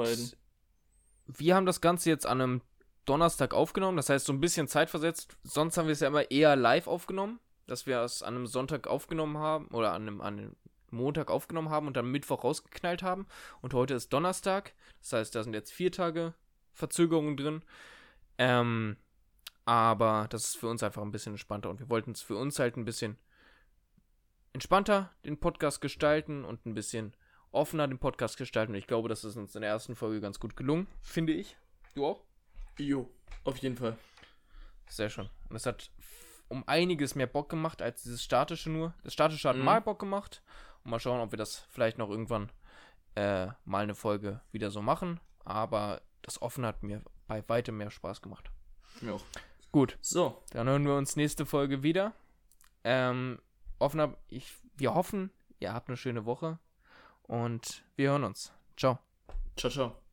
wir haben das Ganze jetzt an einem Donnerstag aufgenommen, das heißt so ein bisschen zeitversetzt. Sonst haben wir es ja immer eher live aufgenommen, dass wir es an einem Sonntag aufgenommen haben oder an einem, an einem Montag aufgenommen haben und dann Mittwoch rausgeknallt haben. Und heute ist Donnerstag, das heißt, da sind jetzt vier Tage Verzögerungen drin. Ähm, aber das ist für uns einfach ein bisschen entspannter und wir wollten es für uns halt ein bisschen entspannter den Podcast gestalten und ein bisschen offener den Podcast gestalten. Und ich glaube, das ist uns in der ersten Folge ganz gut gelungen, finde ich. Du auch? Jo, auf jeden Fall. Sehr schön. Und es hat um einiges mehr Bock gemacht als dieses statische nur. Das statische hat mhm. mal Bock gemacht. Und mal schauen, ob wir das vielleicht noch irgendwann äh, mal eine Folge wieder so machen. Aber das Offene hat mir bei weitem mehr Spaß gemacht. Mir auch. Gut. So. Dann hören wir uns nächste Folge wieder. Ähm, offener, ich, wir hoffen, ihr habt eine schöne Woche und wir hören uns. Ciao. Ciao, ciao.